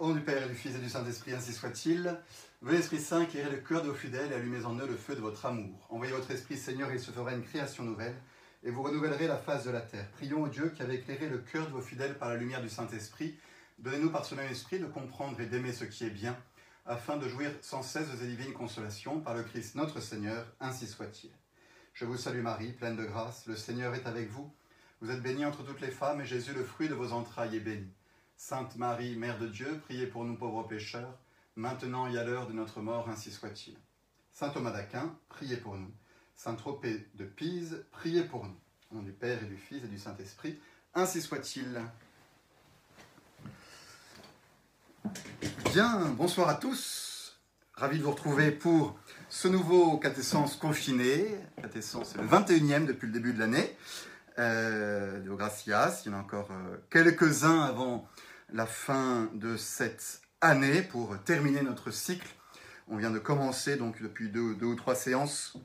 Au nom du Père du Fils et du Saint-Esprit, ainsi soit-il. Venez, Esprit Saint, éclairez le cœur de vos fidèles et allumez en eux le feu de votre amour. Envoyez votre Esprit, Seigneur, et il se fera une création nouvelle, et vous renouvellerez la face de la terre. Prions au Dieu qui avait éclairé le cœur de vos fidèles par la lumière du Saint-Esprit. Donnez-nous par ce même Esprit de comprendre et d'aimer ce qui est bien, afin de jouir sans cesse de ces divines consolations par le Christ notre Seigneur, ainsi soit-il. Je vous salue Marie, pleine de grâce, le Seigneur est avec vous. Vous êtes bénie entre toutes les femmes, et Jésus, le fruit de vos entrailles, est béni. Sainte Marie, Mère de Dieu, priez pour nous pauvres pécheurs, maintenant et à l'heure de notre mort, ainsi soit-il. Saint Thomas d'Aquin, priez pour nous. Saint Tropez de Pise, priez pour nous. Au nom du Père et du Fils et du Saint-Esprit, ainsi soit-il. Bien, bonsoir à tous. Ravi de vous retrouver pour ce nouveau catessence confiné. Catessence, le 21e depuis le début de l'année. Euh, Gracias. Il y en a encore euh, quelques-uns avant la fin de cette année pour terminer notre cycle. On vient de commencer donc depuis deux, ou trois séances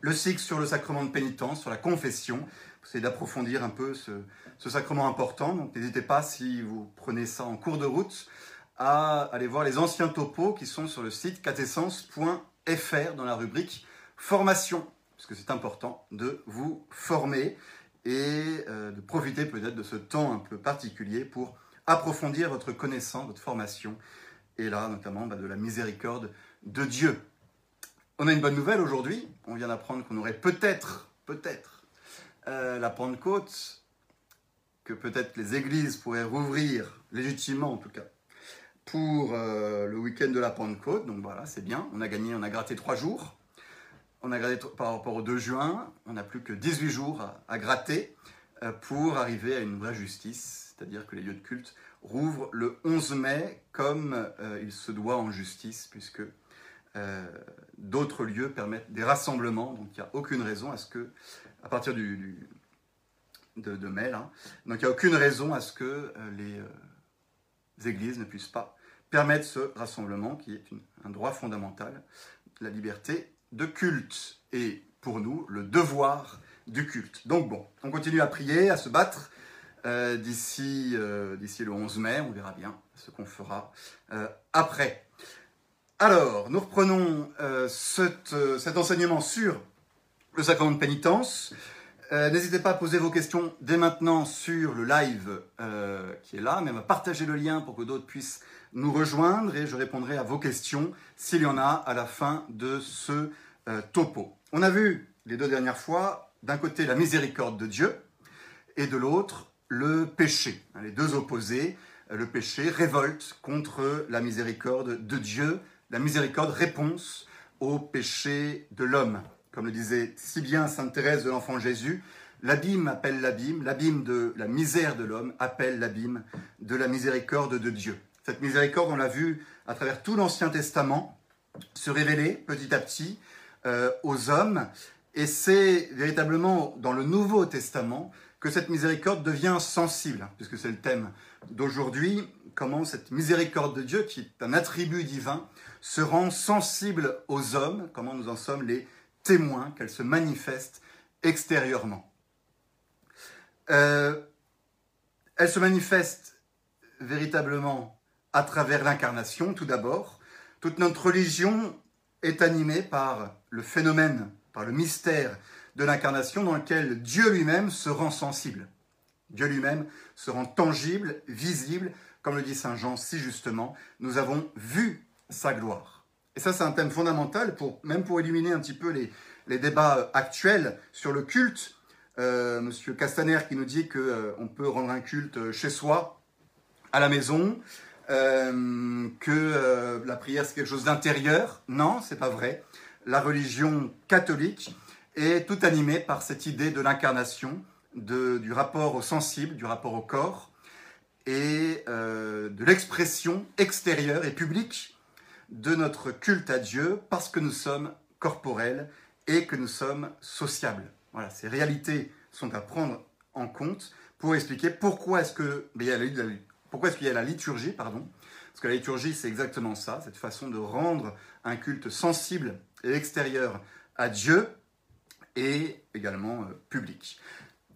le cycle sur le sacrement de pénitence, sur la confession, essayer d'approfondir un peu ce, ce sacrement important. Donc n'hésitez pas, si vous prenez ça en cours de route, à aller voir les anciens topos qui sont sur le site catessence.fr dans la rubrique formation, parce que c'est important de vous former et euh, de profiter peut-être de ce temps un peu particulier pour approfondir votre connaissance, votre formation, et là notamment bah, de la miséricorde de Dieu. On a une bonne nouvelle aujourd'hui, on vient d'apprendre qu'on aurait peut-être, peut-être, euh, la Pentecôte, que peut-être les églises pourraient rouvrir, légitimement en tout cas, pour euh, le week-end de la Pentecôte. Donc voilà, c'est bien, on a gagné, on a gratté trois jours. On a gratté par rapport au 2 juin, on n'a plus que 18 jours à, à gratter pour arriver à une vraie justice, c'est-à-dire que les lieux de culte rouvrent le 11 mai comme euh, il se doit en justice, puisque euh, d'autres lieux permettent des rassemblements, donc il n'y a aucune raison à ce que, à partir du, du- de, de mai, raison à ce que euh, les euh, églises ne puissent pas permettre ce rassemblement qui est un droit fondamental, la liberté de culte. Et pour nous le devoir du culte. Donc bon, on continue à prier, à se battre euh, d'ici euh, d'ici le 11 mai, on verra bien ce qu'on fera euh, après. Alors, nous reprenons cet, enseignement sur le sacrement de pénitence. N'hésitez pas à poser vos questions dès maintenant sur le live qui est là, même à partager le lien pour que d'autres puissent nous rejoindre et je répondrai à vos questions s'il y en a à la fin de ce topo. On a vu les deux dernières fois, d'un côté la miséricorde de Dieu et de l'autre le péché. Les deux opposés, le péché révolte contre la miséricorde de Dieu, la miséricorde réponse au péché de l'homme. Comme le disait si bien Sainte Thérèse de l'Enfant Jésus, l'abîme appelle l'abîme, l'abîme de la misère de l'homme appelle l'abîme de la miséricorde de Dieu. Cette miséricorde, on l'a vu à travers tout l'Ancien Testament, se révéler petit à petit euh, aux hommes. Et c'est véritablement dans le Nouveau Testament que cette miséricorde devient sensible, puisque c'est le thème d'aujourd'hui, comment cette miséricorde de Dieu, qui est un attribut divin, se rend sensible aux hommes, comment nous en sommes les témoins, qu'elle se manifeste extérieurement. Euh, elle se manifeste véritablement à travers l'incarnation, tout d'abord. Toute notre religion est animée par le phénomène, par le mystère de l'incarnation dans lequel Dieu lui-même se rend sensible. Dieu lui-même se rend tangible, visible, comme le dit Saint Jean si justement, nous avons vu sa gloire. Et ça, c'est un thème fondamental, pour, même pour éliminer un petit peu les, les débats actuels sur le culte. Euh, Monsieur Castaner qui nous dit qu'on peut rendre un culte chez soi, à la maison, euh, que euh, la prière c'est quelque chose d'intérieur. Non, c'est pas vrai. La religion catholique est tout animée par cette idée de l'incarnation, du rapport au sensible, du rapport au corps et euh, de l'expression extérieure et publique de notre culte à Dieu parce que nous sommes corporels et que nous sommes sociables. Voilà, ces réalités sont à prendre en compte pour expliquer pourquoi est-ce que il y a la- pourquoi est-ce qu'il y a la liturgie, pardon? Parce que la liturgie, c'est exactement ça, cette façon de rendre un culte sensible extérieur à Dieu et également euh, public.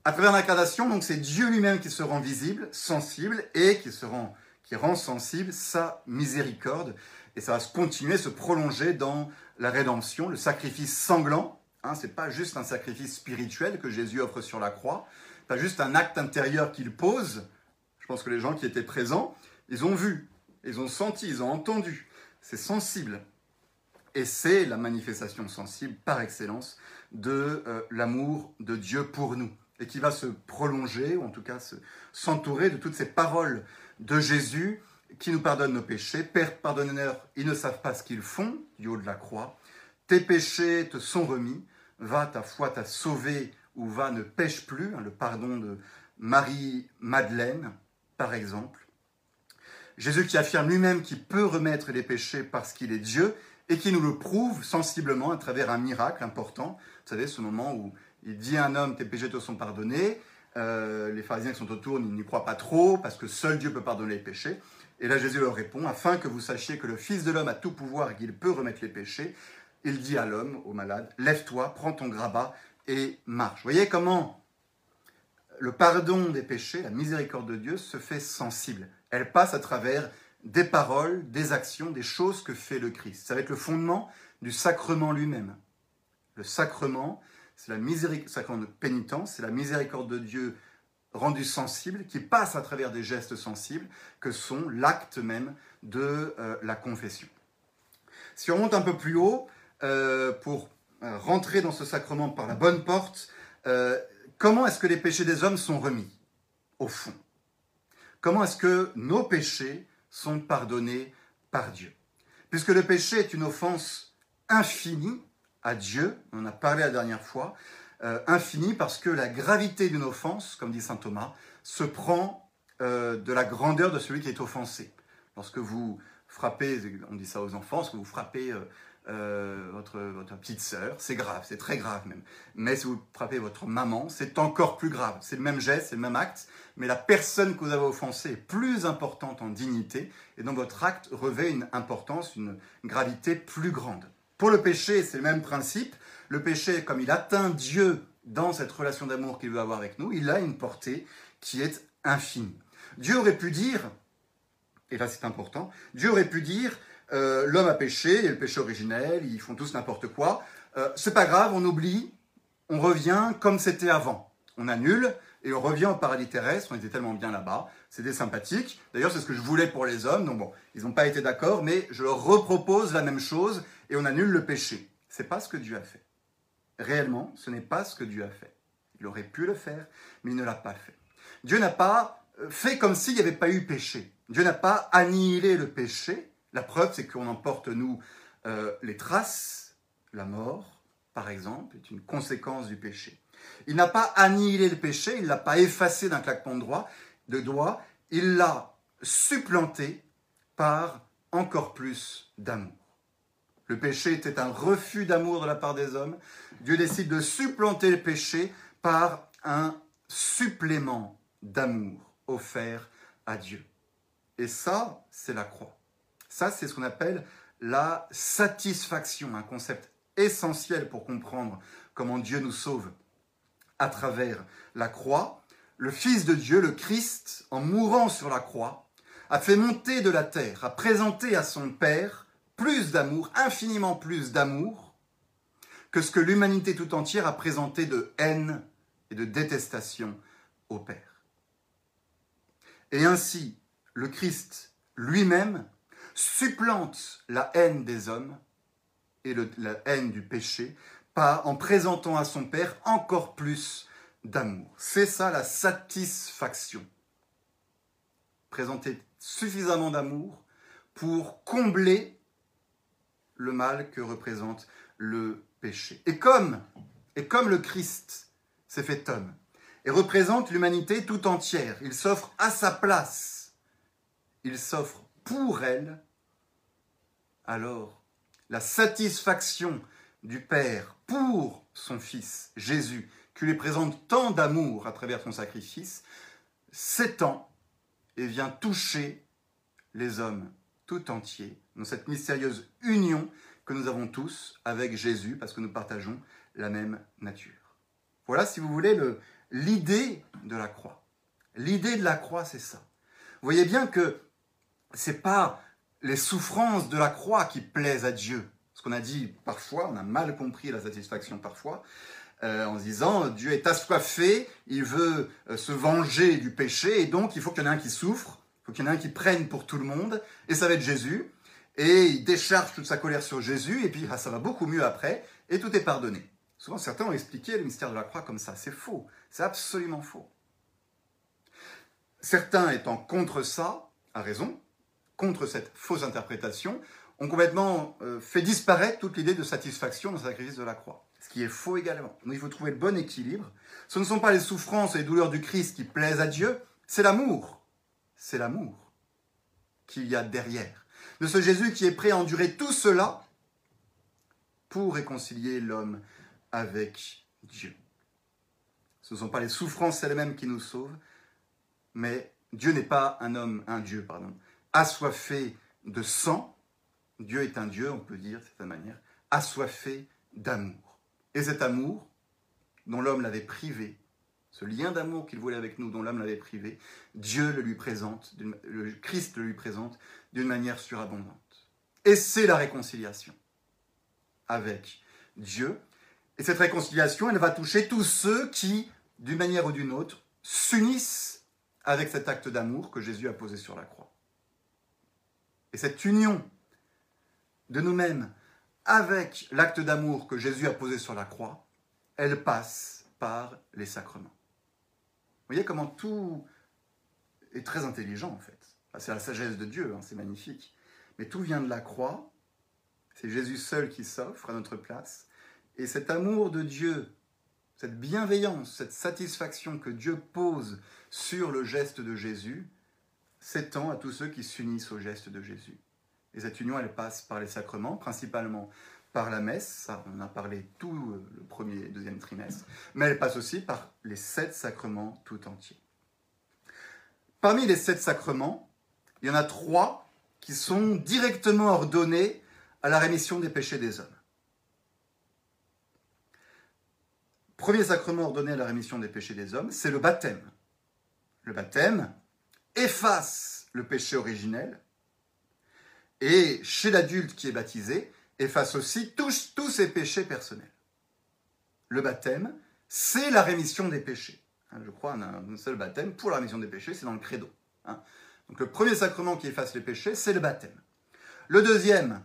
À travers l'incarnation, donc c'est Dieu lui-même qui se rend visible, sensible et qui se rend, qui rend sensible sa miséricorde. Et ça va se continuer, se prolonger dans la rédemption, le sacrifice sanglant. Hein, Ce n'est pas juste un sacrifice spirituel que Jésus offre sur la croix, pas juste un acte intérieur qu'il pose. Je pense que les gens qui étaient présents, ils ont vu, ils ont senti, ils ont entendu. C'est sensible. Et c'est la manifestation sensible par excellence de euh, l'amour de Dieu pour nous. Et qui va se prolonger, ou en tout cas s'entourer de toutes ces paroles de Jésus qui nous pardonne nos péchés. Père, pardonneur, ils ne savent pas ce qu'ils font, du haut de la croix. Tes péchés te sont remis. Va, ta foi t'a sauvé, ou va, ne pêche plus. Hein, le pardon de Marie-Madeleine, par exemple. Jésus qui affirme lui-même qu'il peut remettre les péchés parce qu'il est Dieu et qui nous le prouve sensiblement à travers un miracle important. Vous savez, ce moment où il dit à un homme, tes péchés te sont pardonnés. Euh, les pharisiens qui sont autour n'y croient pas trop parce que seul Dieu peut pardonner les péchés. Et là, Jésus leur répond, afin que vous sachiez que le Fils de l'homme a tout pouvoir et qu'il peut remettre les péchés, il dit à l'homme, au malade, lève-toi, prends ton grabat et marche. Vous voyez comment le pardon des péchés, la miséricorde de Dieu se fait sensible. Elle passe à travers des paroles, des actions, des choses que fait le Christ. Ça va être le fondement du sacrement lui-même. Le sacrement, c'est la miséricorde, pénitence, c'est la miséricorde de Dieu rendu sensible, qui passe à travers des gestes sensibles, que sont l'acte même de euh, la confession. Si on remonte un peu plus haut, euh, pour euh, rentrer dans ce sacrement par la bonne porte, comment est-ce que les péchés des hommes sont remis, au fond? Comment est-ce que nos péchés sont pardonnés par Dieu Puisque le péché est une offense infinie à Dieu, on en a parlé la dernière fois, euh, infini parce que la gravité d'une offense, comme dit saint Thomas, se prend euh, de la grandeur de celui qui est offensé. Lorsque vous frappez, on dit ça aux enfants, lorsque vous frappez euh, votre, votre, petite sœur, c'est grave, c'est très grave même. Mais si vous frappez votre maman, c'est encore plus grave. C'est le même geste, c'est le même acte, mais la personne que vous avez offensée est plus importante en dignité, et donc votre acte revêt une importance, une gravité plus grande. Pour le péché, c'est le même principe. Le péché, comme il atteint Dieu dans cette relation d'amour qu'il veut avoir avec nous, il a une portée qui est infinie. Dieu aurait pu dire, et là c'est important, Dieu aurait pu dire, euh, l'homme a péché, il y a le péché originel, ils font tous n'importe quoi, euh, c'est pas grave, on oublie, on revient comme c'était avant. On annule et on revient au paradis terrestre, on était tellement bien là-bas, c'était sympathique. D'ailleurs, c'est ce que je voulais pour les hommes, donc bon, ils n'ont pas été d'accord, mais je leur repropose la même chose et on annule le péché. C'est pas ce que Dieu a fait. Réellement, ce n'est pas ce que Dieu a fait. Il aurait pu le faire, mais il ne l'a pas fait. Dieu n'a pas euh, fait comme s'il n'y avait pas eu péché. Dieu n'a pas annihilé le péché. La preuve, c'est qu'on emporte, nous, euh, les traces. La mort, par exemple, est une conséquence du péché. Il n'a pas annihilé le péché, il ne l'a pas effacé d'un claquement de, droit, de il l'a supplanté par encore plus d'amour. Le péché était un refus d'amour de la part des hommes. Dieu décide de supplanter le péché par un supplément d'amour offert à Dieu. Et ça, c'est la croix. Ça, c'est ce qu'on appelle la satisfaction, un concept essentiel pour comprendre comment Dieu nous sauve à travers la croix. Le Fils de Dieu, le Christ, en mourant sur la croix, a fait monter de la terre, a présenté à son Père plus d'amour, infiniment plus d'amour, que ce que l'humanité tout entière a présenté de haine et de détestation au Père. Et ainsi, le Christ lui-même supplante la haine des hommes et la haine du péché par, en présentant à son Père encore plus d'amour. C'est ça la satisfaction. Présenter suffisamment d'amour pour combler le mal que représente le péché. Et comme, et comme le Christ s'est fait homme et représente l'humanité tout entière, il s'offre à sa place, il s'offre pour elle, alors la satisfaction du Père pour son Fils Jésus, qui lui présente tant d'amour à travers son sacrifice, s'étend et vient toucher les hommes tout entiers dans cette mystérieuse union que nous avons tous avec Jésus parce que nous partageons la même nature. Voilà, si vous voulez, l'idée de la croix. L'idée de la croix, c'est ça. Vous voyez bien que c'est pas les souffrances de la croix qui plaisent à Dieu. Ce qu'on a dit parfois, on a mal compris la satisfaction parfois, euh, en se disant Dieu est assoiffé, il veut euh, se venger du péché, et donc il faut qu'il y en ait un qui souffre, il faut qu'il y en ait un qui prenne pour tout le monde, et ça va être Jésus. Et il décharge toute sa colère sur Jésus, et puis ah, ça va beaucoup mieux après, et tout est pardonné. Souvent, certains ont expliqué le mystère de la croix comme ça. C'est faux. C'est absolument faux. Certains étant contre ça, à raison, contre cette fausse interprétation, ont complètement euh, fait disparaître toute l'idée de satisfaction dans le sacrifice de la croix. Ce qui est faux également. Donc il faut trouver le bon équilibre. Ce ne sont pas les souffrances et les douleurs du Christ qui plaisent à Dieu, c'est l'amour. C'est l'amour qu'il y a derrière. De ce Jésus qui est prêt à endurer tout cela pour réconcilier l'homme avec Dieu. Ce ne sont pas les souffrances elles-mêmes qui nous sauvent, mais Dieu n'est pas un homme, un Dieu, pardon, assoiffé de sang. Dieu est un Dieu, on peut dire de cette manière, assoiffé d'amour. Et cet amour, dont l'homme l'avait privé, ce lien d'amour qu'il voulait avec nous, dont l'homme l'avait privé, Dieu le lui présente, le Christ le lui présente d'une manière surabondante. Et c'est la réconciliation avec Dieu. Et cette réconciliation, elle va toucher tous ceux qui, d'une manière ou d'une autre, s'unissent avec cet acte d'amour que Jésus a posé sur la croix. Et cette union de nous-mêmes avec l'acte d'amour que Jésus a posé sur la croix, elle passe par les sacrements. Vous voyez comment tout est très intelligent en fait. C'est la sagesse de Dieu, hein, c'est magnifique. Mais tout vient de la croix. C'est Jésus seul qui s'offre à notre place. Et cet amour de Dieu, cette bienveillance, cette satisfaction que Dieu pose sur le geste de Jésus, s'étend à tous ceux qui s'unissent au geste de Jésus. Et cette union, elle passe par les sacrements, principalement par la messe, ça on a parlé tout le premier et deuxième trimestre, mais elle passe aussi par les sept sacrements tout entiers. Parmi les sept sacrements, il y en a trois qui sont directement ordonnés à la rémission des péchés des hommes. Premier sacrement ordonné à la rémission des péchés des hommes, c'est le baptême. Le baptême efface le péché originel et chez l'adulte qui est baptisé, efface aussi tous, ses péchés personnels. Le baptême, c'est la rémission des péchés. Hein, je crois, a un seul baptême pour la rémission des péchés, c'est dans le credo. Hein. Donc le premier sacrement qui efface les péchés, c'est le baptême. Le deuxième,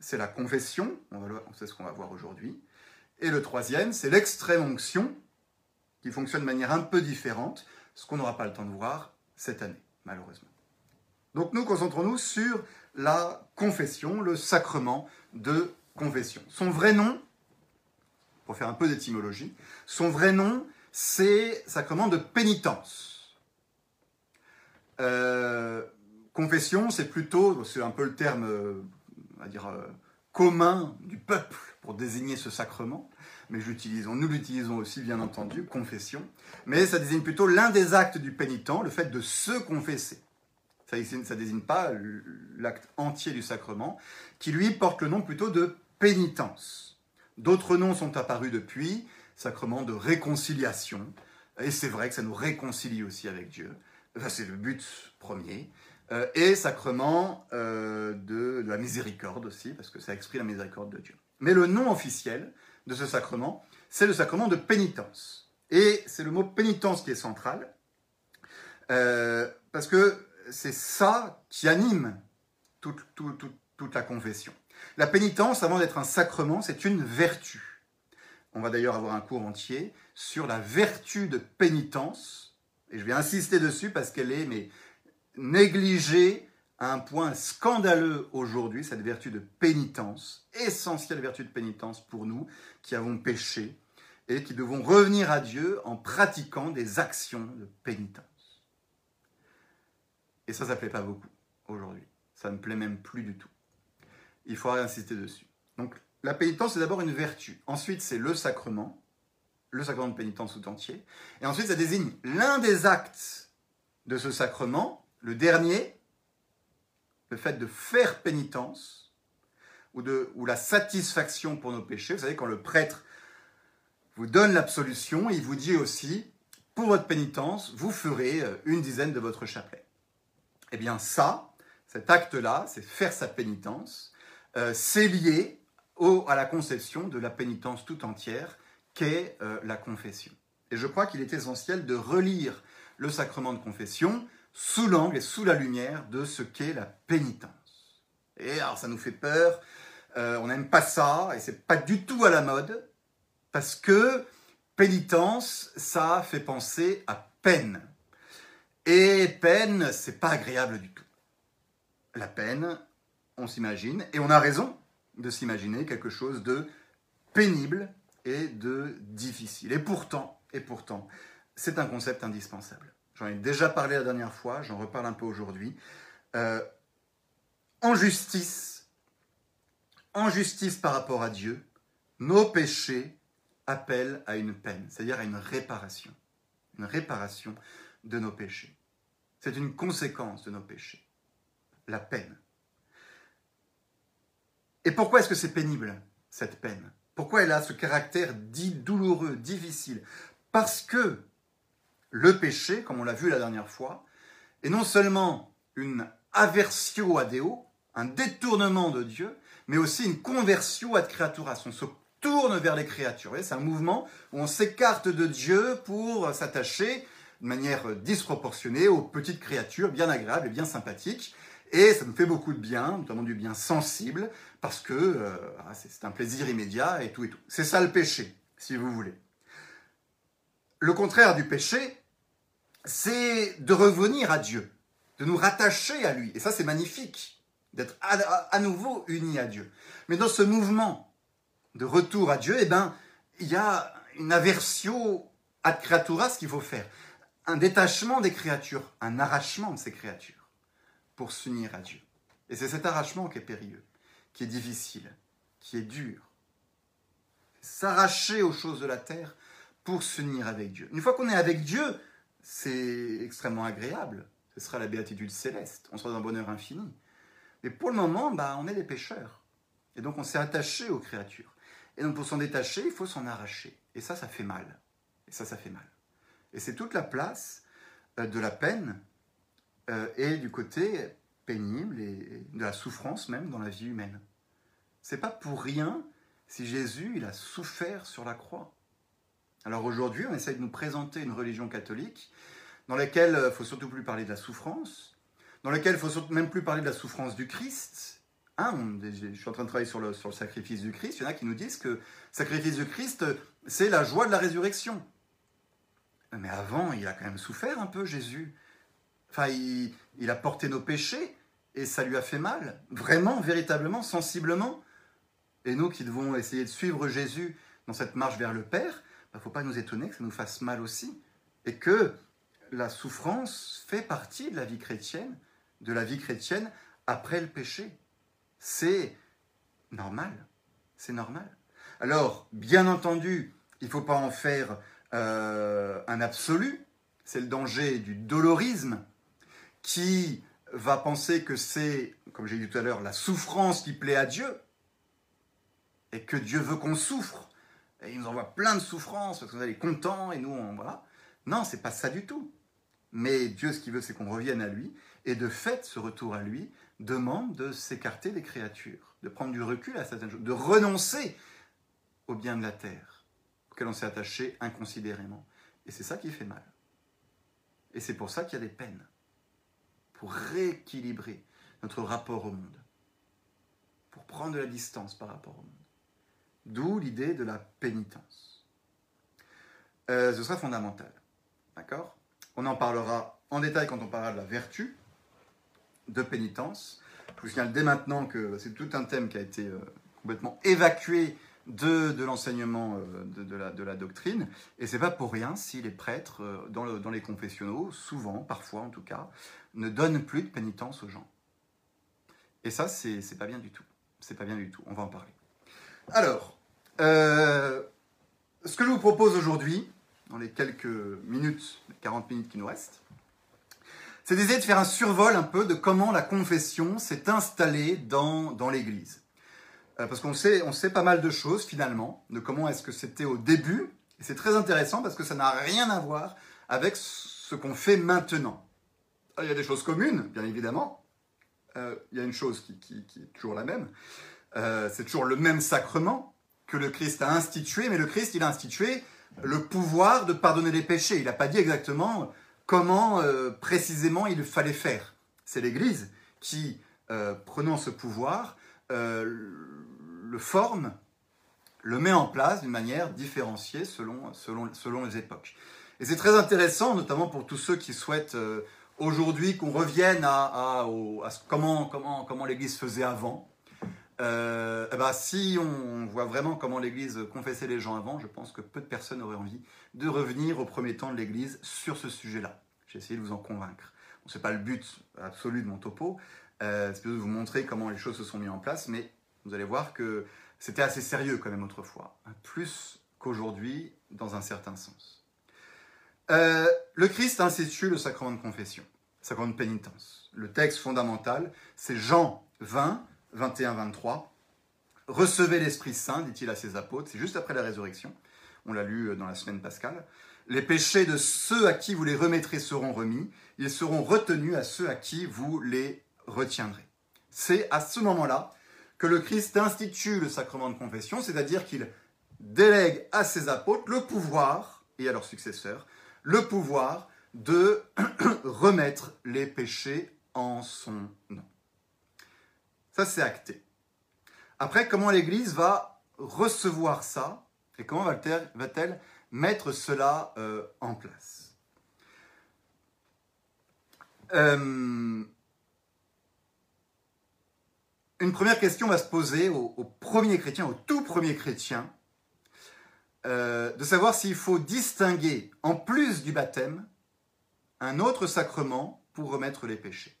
c'est la confession, on sait ce qu'on va voir aujourd'hui. Et le troisième, c'est l'extrême onction, qui fonctionne de manière un peu différente, ce qu'on n'aura pas le temps de voir cette année, malheureusement. Donc nous concentrons-nous sur la confession, le sacrement de confession. Son vrai nom, pour faire un peu d'étymologie, son vrai nom, c'est sacrement de pénitence. Euh, confession, c'est plutôt, c'est un peu le terme, euh, on dire, euh, commun du peuple pour désigner ce sacrement, mais nous l'utilisons aussi bien entendu, confession, mais ça désigne plutôt l'un des actes du pénitent, le fait de se confesser. Ça ne désigne pas l'acte entier du sacrement, qui lui porte le nom plutôt de pénitence. D'autres noms sont apparus depuis, sacrement de réconciliation, et c'est vrai que ça nous réconcilie aussi avec Dieu, c'est le but premier, euh, et sacrement euh, de, la miséricorde aussi, parce que ça exprime la miséricorde de Dieu. Mais le nom officiel de ce sacrement, c'est le sacrement de pénitence. Et c'est le mot pénitence qui est central, euh, parce que c'est ça qui anime toute, la confession. La pénitence, avant d'être un sacrement, c'est une vertu. On va d'ailleurs avoir un cours entier sur la vertu de pénitence, et je vais insister dessus parce qu'elle est mais, négligée à un point scandaleux aujourd'hui, cette vertu de pénitence, essentielle vertu de pénitence pour nous qui avons péché et qui devons revenir à Dieu en pratiquant des actions de pénitence. Et ça, ça ne plaît pas beaucoup aujourd'hui. Ça ne plaît même plus du tout. Il faudra insister dessus. Donc, la pénitence, c'est d'abord une vertu. Ensuite, c'est le sacrement, le sacrement de pénitence tout entier. Et ensuite, ça désigne l'un des actes de ce sacrement, le dernier, le fait de faire pénitence, ou, de, ou la satisfaction pour nos péchés. Vous savez, quand le prêtre vous donne l'absolution, il vous dit aussi, pour votre pénitence, vous ferez euh, une dizaine de votre chapelet. Eh bien ça, cet acte-là, c'est faire sa pénitence, euh, c'est lié à la conception de la pénitence tout entière qu'est euh, la confession. Et je crois qu'il est essentiel de relire le sacrement de confession sous l'angle et sous la lumière de ce qu'est la pénitence. Et alors ça nous fait peur, euh, on n'aime pas ça, et c'est pas du tout à la mode, parce que pénitence, ça fait penser à peine. Et peine, c'est pas agréable du tout. La peine, on s'imagine, et on a raison de s'imaginer quelque chose de pénible et de difficile. Et pourtant, et pourtant, c'est un concept indispensable. J'en ai déjà parlé la dernière fois, j'en reparle un peu aujourd'hui. Euh, en justice, en justice par rapport à Dieu, nos péchés appellent à une peine, c'est-à-dire à une réparation, une réparation de nos péchés. C'est une conséquence de nos péchés, la peine. Et pourquoi est-ce que c'est pénible, cette peine? Pourquoi elle a ce caractère dit douloureux, difficile? Parce que le péché, comme on l'a vu la dernière fois, est non seulement une aversio à Deo, un détournement de Dieu, mais aussi une conversion ad creaturas. On se tourne vers les créatures. C'est un mouvement où on s'écarte de Dieu pour s'attacher de manière disproportionnée aux petites créatures bien agréables et bien sympathiques. Et ça nous fait beaucoup de bien, notamment du bien sensible, parce que euh, c'est un plaisir immédiat et tout et tout. C'est ça le péché, si vous voulez. Le contraire du péché, c'est de revenir à Dieu, de nous rattacher à lui. Et ça, c'est magnifique, d'être à, nouveau unis à Dieu. Mais dans ce mouvement de retour à Dieu, eh ben, il y a une aversion ad creaturas qu'il faut faire. Un détachement des créatures, un arrachement de ces créatures pour s'unir à Dieu. Et c'est cet arrachement qui est périlleux, qui est difficile, qui est dur. S'arracher aux choses de la terre pour s'unir avec Dieu. Une fois qu'on est avec Dieu, c'est extrêmement agréable. Ce sera la béatitude céleste. On sera dans un bonheur infini. Mais pour le moment, bah, on est des pécheurs. Et donc on s'est attaché aux créatures. Et donc pour s'en détacher, il faut s'en arracher. Et ça, ça fait mal. Et ça, ça fait mal. Et c'est toute la place euh, de la peine euh, et du côté pénible et de la souffrance même dans la vie humaine. C'est pas pour rien si Jésus il a souffert sur la croix. Alors aujourd'hui, on essaye de nous présenter une religion catholique dans laquelle il euh, faut surtout plus parler de la souffrance, dans laquelle il faut surtout même plus parler de la souffrance du Christ. Hein, je suis en train de travailler sur le, sacrifice du Christ. Il y en a qui nous disent que le sacrifice du Christ, c'est la joie de la résurrection. Mais avant, il a quand même souffert un peu, Jésus. Enfin, il, a porté nos péchés et ça lui a fait mal. Vraiment, véritablement, sensiblement. Et nous qui devons essayer de suivre Jésus dans cette marche vers le Père, ne faut pas nous étonner que ça nous fasse mal aussi. Et que la souffrance fait partie de la vie chrétienne, de la vie chrétienne après le péché. C'est normal. C'est normal. Alors, bien entendu, il ne faut pas en faire euh, un absolu. C'est le danger du dolorisme qui va penser que c'est, comme j'ai dit tout à l'heure, la souffrance qui plaît à Dieu et que Dieu veut qu'on souffre et il nous envoie plein de souffrances parce que vous allez content et nous, on, voilà. Non, c'est pas ça du tout. Mais Dieu, ce qu'il veut, c'est qu'on revienne à lui. Et de fait, ce retour à lui demande de s'écarter des créatures, de prendre du recul à certaines choses, de renoncer au bien de la terre, auquel on s'est attaché inconsidérément. Et c'est ça qui fait mal. Et c'est pour ça qu'il y a des peines, pour rééquilibrer notre rapport au monde, pour prendre de la distance par rapport au monde. D'où l'idée de la pénitence. Euh, ce sera fondamental. D'accord? On en parlera en détail quand on parlera de la vertu de pénitence. Je vous signale dès maintenant que c'est tout un thème qui a été euh, complètement évacué de, de l'enseignement euh, de, la, de, la, doctrine. Et c'est pas pour rien si les prêtres, dans, dans les confessionnaux, souvent, parfois en tout cas, ne donnent plus de pénitence aux gens. Et ça, c'est pas bien du tout. C'est pas bien du tout. On va en parler. Alors, euh, ce que je vous propose aujourd'hui, dans les quelques minutes, 40 minutes qui nous restent, c'est d'essayer de faire un survol un peu de comment la confession s'est installée dans, dans l'Église. Euh, parce qu'on sait, on sait pas mal de choses finalement, de comment est-ce que c'était au début, et c'est très intéressant parce que ça n'a rien à voir avec ce qu'on fait maintenant. Il y a des choses communes, bien évidemment, euh, il y a une chose qui, est toujours la même. C'est toujours le même sacrement que le Christ a institué, mais le Christ, il a institué le pouvoir de pardonner les péchés. Il n'a pas dit exactement comment euh, précisément il fallait faire. C'est l'Église qui, prenant ce pouvoir, le forme, le met en place d'une manière différenciée selon, selon, selon les époques. Et c'est très intéressant, notamment pour tous ceux qui souhaitent aujourd'hui qu'on revienne à, comment, comment, comment l'Église faisait avant. Euh, eh ben, si on voit vraiment comment l'Église confessait les gens avant, je pense que peu de personnes auraient envie de revenir au premier temps de l'Église sur ce sujet-là. J'ai essayé de vous en convaincre. Ce n'est pas le but absolu de mon topo, euh, c'est de vous montrer comment les choses se sont mises en place, mais vous allez voir que c'était assez sérieux quand même autrefois, hein, plus qu'aujourd'hui dans un certain sens. Euh, le Christ institue le sacrement de confession, sacrement de pénitence. Le texte fondamental, c'est Jean 20, 21, 23. Recevez l'Esprit Saint, dit-il à ses apôtres, c'est juste après la résurrection. On l'a lu euh, dans la semaine pascale. Les péchés de ceux à qui vous les remettrez seront remis, ils seront retenus à ceux à qui vous les retiendrez. C'est à ce moment-là que le Christ institue le sacrement de confession, c'est-à-dire qu'il délègue à ses apôtres le pouvoir, et à leurs successeurs, le pouvoir de remettre les péchés en son nom. Ça, c'est acté. Après, comment l'Église va recevoir ça et comment va-t-elle mettre cela euh, en place? Euh, Une première question va se poser au, au premier chrétien, au tout premier chrétien, euh, de savoir s'il faut distinguer, en plus du baptême, un autre sacrement pour remettre les péchés.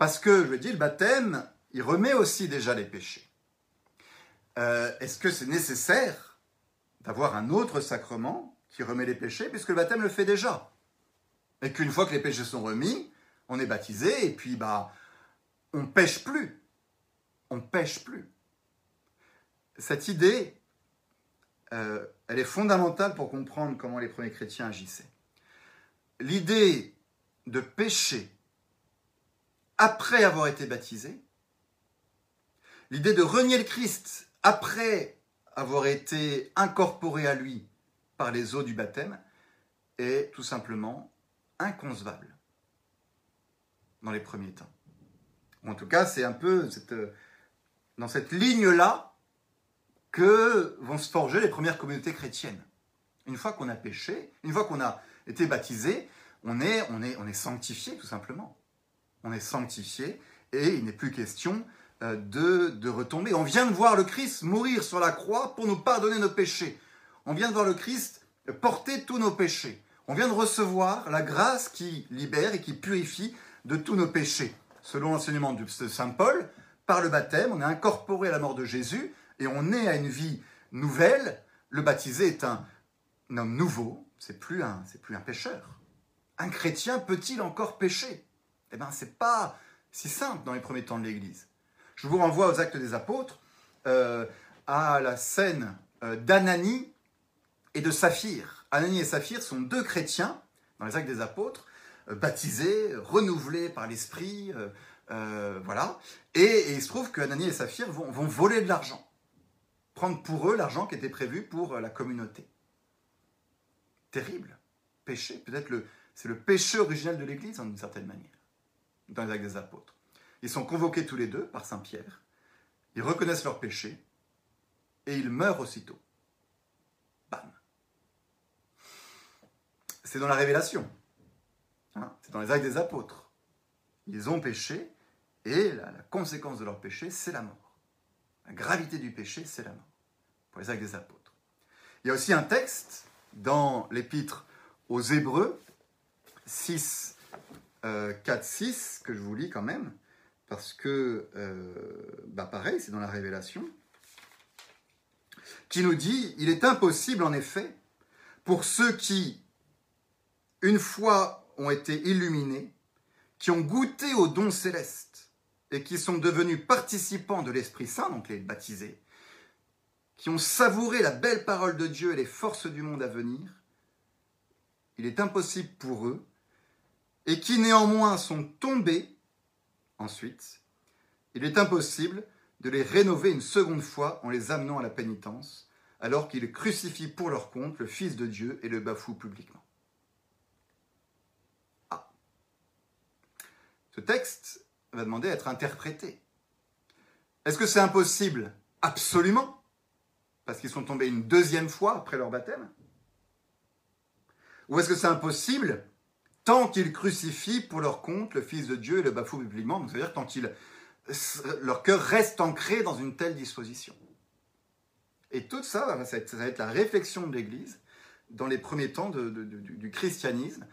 Parce que, je veux dire, le baptême, il remet aussi déjà les péchés. Euh, est-ce que c'est nécessaire d'avoir un autre sacrement qui remet les péchés, puisque le baptême le fait déjà? Et qu'une fois que les péchés sont remis, on est baptisé, et puis, bah, on pêche plus. On pêche plus. Cette idée, euh, elle est fondamentale pour comprendre comment les premiers chrétiens agissaient. L'idée de pécher après avoir été baptisé, l'idée de renier le Christ après avoir été incorporé à lui par les eaux du baptême, est tout simplement inconcevable dans les premiers temps. En tout cas, c'est un peu dans cette ligne-là que vont se forger les premières communautés chrétiennes. Une fois qu'on a péché, une fois qu'on a été baptisé, on est sanctifié tout simplement. On est sanctifié et il n'est plus question euh, de, de retomber. On vient de voir le Christ mourir sur la croix pour nous pardonner nos péchés. On vient de voir le Christ porter tous nos péchés. On vient de recevoir la grâce qui libère et qui purifie de tous nos péchés. Selon l'enseignement de Saint Paul, par le baptême, on est incorporé à la mort de Jésus et on est à une vie nouvelle, le baptisé est un, homme nouveau, c'est plus un, c'est plus un pécheur. Un chrétien peut-il encore pécher? Eh bien, c'est pas si simple dans les premiers temps de l'Église. Je vous renvoie aux Actes des Apôtres, euh, à la scène euh, d'Ananie et de Saphir. Ananie et Saphir sont deux chrétiens dans les Actes des Apôtres, euh, baptisés, renouvelés par l'Esprit, voilà. Et, il se trouve qu'Ananie et Saphir vont voler de l'argent prendre pour eux l'argent qui était prévu pour euh, la communauté. Terrible. Péché. Peut-être le, c'est le péché originel de l'Église, d'une certaine manière, dans les actes des apôtres. Ils sont convoqués tous les deux par Saint Pierre. Ils reconnaissent leur péché et ils meurent aussitôt. Bam. C'est dans la révélation. Hein, c'est dans les actes des apôtres. Ils ont péché et la conséquence de leur péché, c'est la mort. La gravité du péché, c'est la mort pour les actes des apôtres. Il y a aussi un texte dans l'épître aux Hébreux, 6, 4, 6, que je vous lis quand même, parce que, euh, bah pareil, c'est dans la Révélation, qui nous dit, il est impossible en effet pour ceux qui, une fois ont été illuminés, qui ont goûté aux dons célestes et qui sont devenus participants de l'Esprit Saint, donc les baptisés, qui ont savouré la belle parole de Dieu et les forces du monde à venir, il est impossible pour eux, et qui néanmoins sont tombés ensuite, il est impossible de les rénover une seconde fois en les amenant à la pénitence, alors qu'ils crucifient pour leur compte le Fils de Dieu et le bafouent publiquement. Ah. Ce texte va demander à être interprété. Est-ce que c'est impossible? Absolument. Parce qu'ils sont tombés une deuxième fois après leur baptême? Ou est-ce que c'est impossible tant qu'ils crucifient pour leur compte le Fils de Dieu et le bafouent publiquement C'est-à-dire tant leur cœur reste ancré dans une telle disposition. Et tout ça, ça va être la réflexion de l'Église dans les premiers temps du christianisme,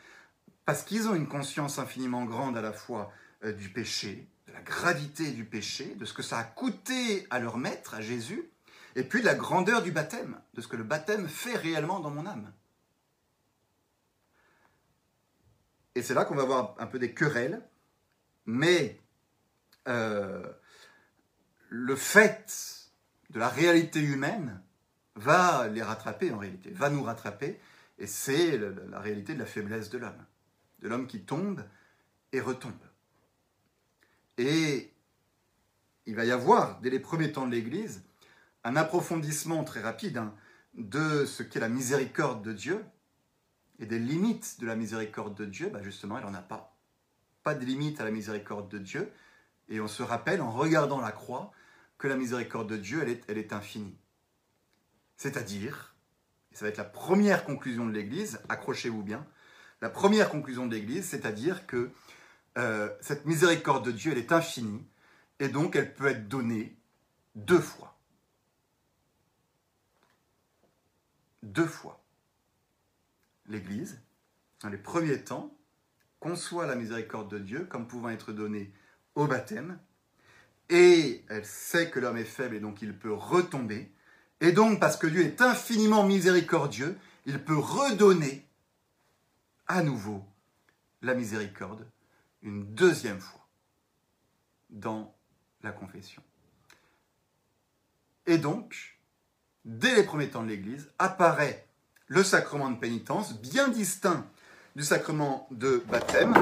parce qu'ils ont une conscience infiniment grande à la fois euh, du péché, de la gravité du péché, de ce que ça a coûté à leur maître, à Jésus, et puis de la grandeur du baptême, de ce que le baptême fait réellement dans mon âme. Et c'est là qu'on va avoir un peu des querelles, mais euh, le fait de la réalité humaine va les rattraper en réalité, va nous rattraper, et c'est la réalité de la faiblesse de l'homme, de l'homme qui tombe et retombe. Et il va y avoir, dès les premiers temps de l'Église, un approfondissement très rapide hein, de ce qu'est la miséricorde de Dieu et des limites de la miséricorde de Dieu. Bah, justement, il n'en a pas. Pas de limite à la miséricorde de Dieu. Et on se rappelle en regardant la croix que la miséricorde de Dieu, elle est, elle est infinie. C'est-à-dire, et ça va être la première conclusion de l'Église, accrochez-vous bien, la première conclusion de l'Église, c'est-à-dire que euh, cette miséricorde de Dieu, elle est infinie, et donc elle peut être donnée deux fois. Deux fois. L'Église, dans les premiers temps, conçoit la miséricorde de Dieu comme pouvant être donnée au baptême, et elle sait que l'homme est faible et donc il peut retomber, et donc parce que Dieu est infiniment miséricordieux, il peut redonner à nouveau la miséricorde une deuxième fois dans la confession. Et donc, dès les premiers temps de l'Église, apparaît le sacrement de pénitence, bien distinct du sacrement de baptême,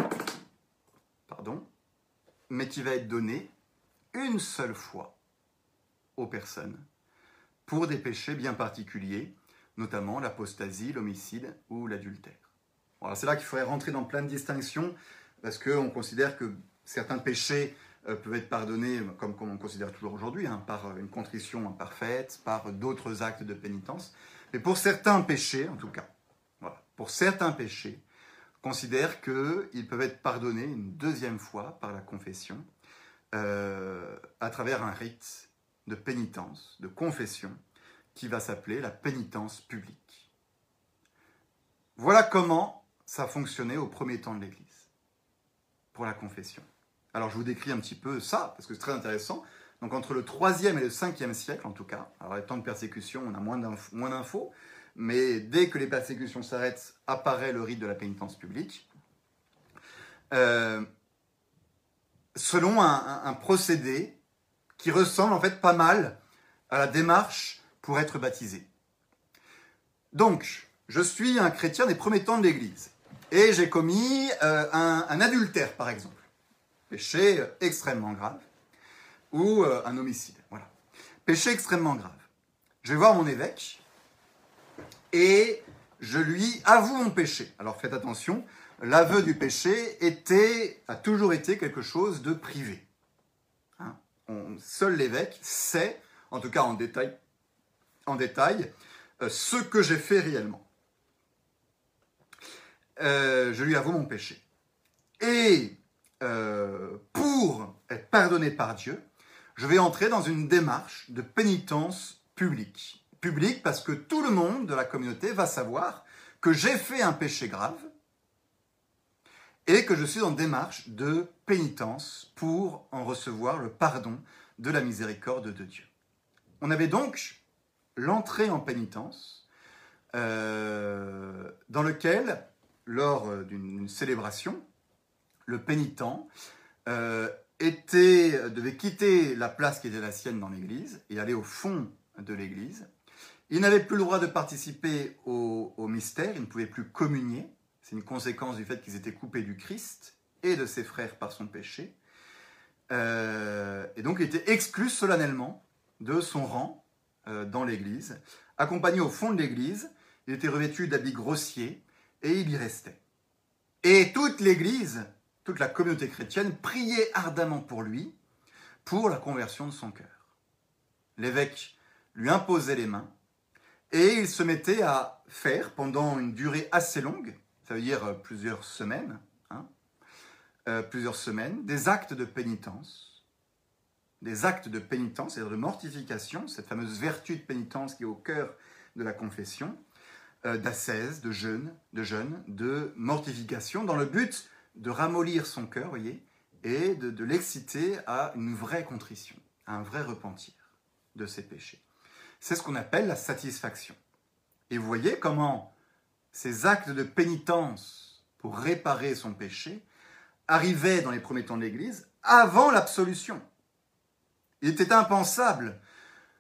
pardon, mais qui va être donné une seule fois aux personnes pour des péchés bien particuliers, notamment l'apostasie, l'homicide ou l'adultère. Voilà, c'est là qu'il faudrait rentrer dans plein de distinctions, parce qu'on considère que certains péchés euh, peuvent être pardonnés, comme, on considère toujours aujourd'hui, hein, par une contrition imparfaite, par d'autres actes de pénitence. Mais pour certains péchés, en tout cas, pour certains péchés, considère qu'ils peuvent être pardonnés une deuxième fois par la confession euh, à travers un rite de pénitence, de confession, qui va s'appeler la pénitence publique. Voilà comment ça fonctionnait au premier temps de l'Église, pour la confession. Alors je vous décris un petit peu ça, parce que c'est très intéressant. Donc entre le 3e et le 5e siècle, en tout cas, alors les temps de persécution, on a moins d'infos, mais dès que les persécutions s'arrêtent, apparaît le rite de la pénitence publique, euh, selon un, procédé qui ressemble en fait pas mal à la démarche pour être baptisé. Donc, je suis un chrétien des premiers temps de l'Église, et j'ai commis euh, un, adultère, par exemple, péché extrêmement grave, ou euh, un homicide, voilà. Péché extrêmement grave. Je vais voir mon évêque, et je lui avoue mon péché. Alors faites attention, l'aveu du péché était, a toujours été quelque chose de privé. Hein? seul l'évêque sait, en tout cas en détail, euh, ce que j'ai fait réellement. Euh, je lui avoue mon péché. Et pour être pardonné par Dieu, je vais entrer dans une démarche de pénitence publique public parce que tout le monde de la communauté va savoir que j'ai fait un péché grave et que je suis en démarche de pénitence pour en recevoir le pardon de la miséricorde de Dieu. On avait donc l'entrée en pénitence euh, dans lequel, lors d'une célébration, le pénitent euh, était, devait quitter la place qui était la sienne dans l'église et aller au fond de l'église il n'avait plus le droit de participer au, mystère, il ne pouvait plus communier. C'est une conséquence du fait qu'ils étaient coupés du Christ et de ses frères par son péché. Euh, et donc, il était exclu solennellement de son rang euh, dans l'Église. Accompagné au fond de l'Église, il était revêtu d'habits grossiers et il y restait. Et toute l'Église, toute la communauté chrétienne priait ardemment pour lui, pour la conversion de son cœur. L'évêque lui imposait les mains et il se mettait à faire pendant une durée assez longue, ça veut dire euh, plusieurs semaines, hein, euh, plusieurs semaines, des actes de pénitence, des actes de pénitence, c'est-à-dire de mortification, cette fameuse vertu de pénitence qui est au cœur de la confession, euh, d'ascèse, de jeûne, de jeûne, de mortification, dans le but de ramollir son cœur, voyez, et de, l'exciter à une vraie contrition, à un vrai repentir de ses péchés. C'est ce qu'on appelle la satisfaction. Et vous voyez comment ces actes de pénitence pour réparer son péché arrivaient dans les premiers temps de l'Église avant l'absolution. Il était impensable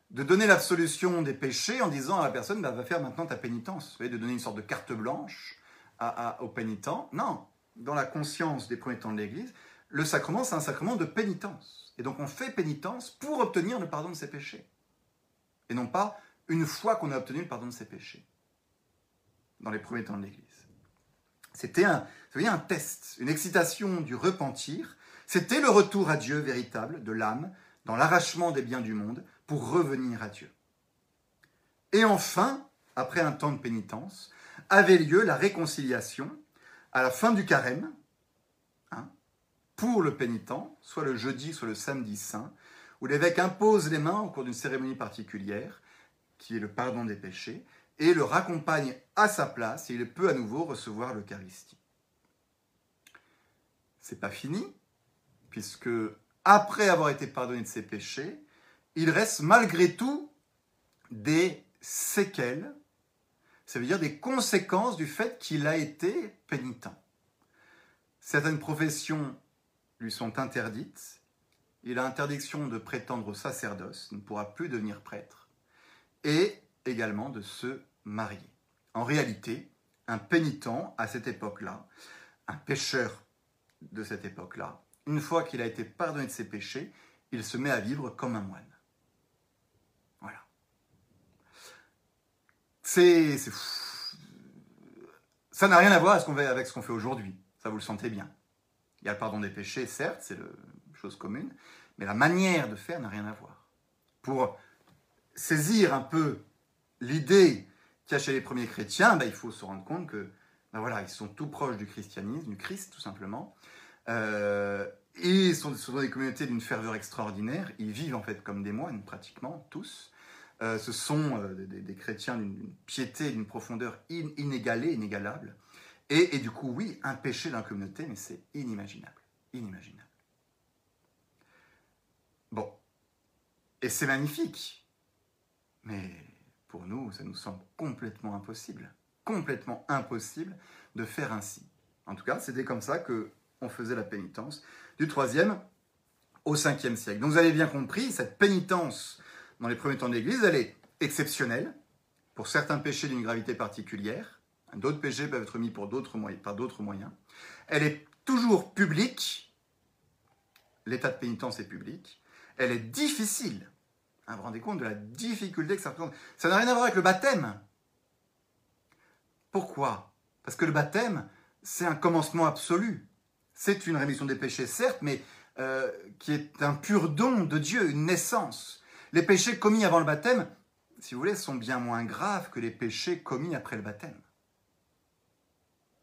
de donner l'absolution des péchés en disant à la personne bah, va faire maintenant ta pénitence. Vous voyez, de donner une sorte de carte blanche à, aux pénitents. Non, dans la conscience des premiers temps de l'Église, le sacrement, c'est un sacrement de pénitence. Et donc on fait pénitence pour obtenir le pardon de ses péchés. Et non pas une fois qu'on a obtenu le pardon de ses péchés. Dans les premiers temps de l'Église. C'était un, un test, une excitation du repentir. C'était le retour à Dieu véritable de l'âme dans l'arrachement des biens du monde pour revenir à Dieu. Et enfin, après un temps de pénitence, avait lieu la réconciliation à la fin du carême, hein, pour le pénitent, soit le jeudi, soit le samedi saint, où l'évêque impose les mains au cours d'une cérémonie particulière, qui est le pardon des péchés, et le raccompagne à sa place, et il peut à nouveau recevoir l'Eucharistie. C'est pas fini, puisque après avoir été pardonné de ses péchés, il reste malgré tout des séquelles ça veut dire des conséquences du fait qu'il a été pénitent. Certaines professions lui sont interdites. Il a interdiction de prétendre au sacerdoce, il ne pourra plus devenir prêtre, et également de se marier. En réalité, un pénitent à cette époque-là, un pécheur de cette époque-là, une fois qu'il a été pardonné de ses péchés, il se met à vivre comme un moine. C'est, ça n'a rien à voir avec ce qu'on fait aujourd'hui. Ça, vous le sentez bien. Il y a le pardon des péchés, certes, c'est la chose commune, mais la manière de faire n'a rien à voir. Pour saisir un peu l'idée qu'il y a chez les premiers chrétiens, ben, il faut se rendre compte que ben voilà, ils sont tout proches du christianisme, du Christ tout simplement. Euh, et ils sont, sont dans des communautés d'une ferveur extraordinaire. Ils vivent en fait comme des moines, pratiquement tous. Euh, ce sont euh, des, chrétiens d'une piété, d'une profondeur inégalée, inégalable. Et, du coup, oui, un péché dans la communauté, mais c'est inimaginable. Inimaginable. Bon. Et c'est magnifique. Mais pour nous, ça nous semble complètement impossible. Complètement impossible de faire ainsi. En tout cas, c'était comme ça que on faisait la pénitence du troisième au cinquième siècle. Donc vous avez bien compris, cette pénitence dans les premiers temps de l'Église, elle est exceptionnelle pour certains péchés d'une gravité particulière. D'autres péchés peuvent être mis pour moyens, par d'autres moyens. Elle est toujours publique. L'état de pénitence est public. Elle est difficile. Hein, vous vous rendez compte de la difficulté que ça représente Ça n'a rien à voir avec le baptême. Pourquoi? Parce que le baptême, c'est un commencement absolu. C'est une rémission des péchés, certes, mais euh, qui est un pur don de Dieu, une naissance. Les péchés commis avant le baptême, si vous voulez, sont bien moins graves que les péchés commis après le baptême.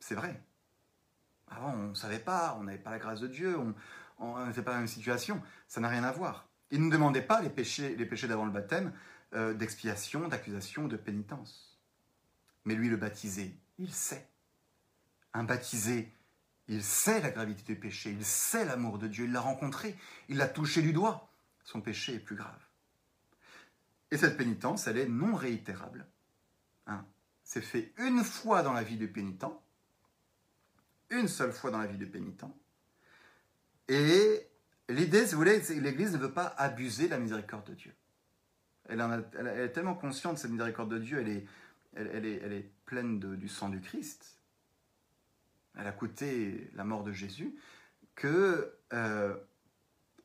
C'est vrai. Avant, on ne savait pas, on n'avait pas la grâce de Dieu, on n'était pas dans la même situation. Ça n'a rien à voir. Il ne demandait pas les péchés, les péchés d'avant le baptême euh, d'expiation, d'accusation, de pénitence. Mais lui, le baptisé, il sait. Un baptisé, il sait la gravité du péché, il sait l'amour de Dieu, il l'a rencontré, il l'a touché du doigt. Son péché est plus grave. Et cette pénitence, elle est non réitérable. Hein. C'est fait une fois dans la vie du pénitent, une seule fois dans la vie du pénitent. Et l'idée, si vous voulez, c'est que l'Église ne veut pas abuser de la miséricorde de Dieu. Elle, est tellement consciente de cette miséricorde de Dieu, elle est, pleine du sang du Christ. Elle a coûté la mort de Jésus, que euh,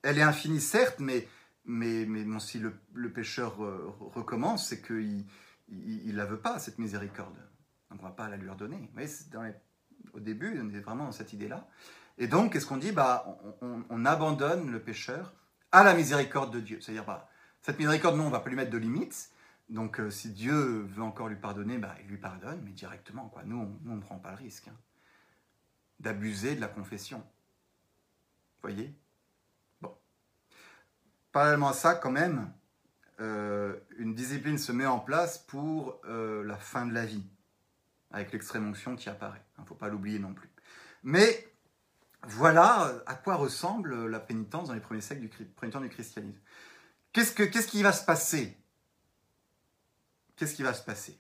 elle est infinie, certes, mais, mais, mais si le, le pécheur euh, recommence, c'est qu'il il, la veut pas, cette miséricorde. Donc on va pas la lui redonner. Vous voyez, au début, on est vraiment dans cette idée-là. Et donc, qu'est-ce qu'on dit? Bah, on, abandonne le pécheur à la miséricorde de Dieu. C'est-à-dire, bah, cette miséricorde, non, on va pas lui mettre de limites. Donc, euh, si Dieu veut encore lui pardonner, bah, il lui pardonne, mais directement. Quoi. Nous, on ne prend pas le risque hein, d'abuser de la confession. Vous voyez? Parallèlement à ça, quand même, euh, une discipline se met en place pour euh, la fin de la vie, avec l'extrême onction qui apparaît. Il ne faut pas l'oublier non plus. Mais voilà à quoi ressemble la pénitence dans les premiers siècles du, du christianisme. Qu'est-ce, que, qu'est-ce qui va se passer? Qu'est-ce qui va se passer?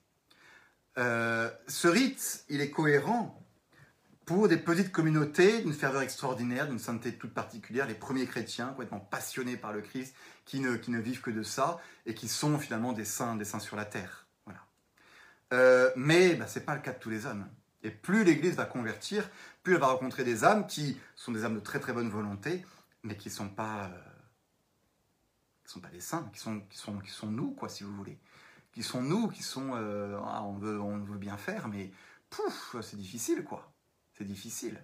Euh, Ce rite, il est cohérent pour des petites communautés d'une ferveur extraordinaire, d'une sainteté toute particulière, les premiers chrétiens complètement passionnés par le Christ, qui ne, vivent que de ça, et qui sont finalement des saints, des saints sur la terre. Voilà. Euh, mais bah, ce n'est pas le cas de tous les hommes. Et plus l'Église va convertir, plus elle va rencontrer des âmes qui sont des âmes de très très bonne volonté, mais qui ne sont pas, euh, sont pas des saints, qui sont, qui, sont, qui sont nous, quoi, si vous voulez. Qui sont nous, qui sont, euh, ah, on, veut, on veut bien faire, mais pouf, c'est difficile, quoi. C'est difficile.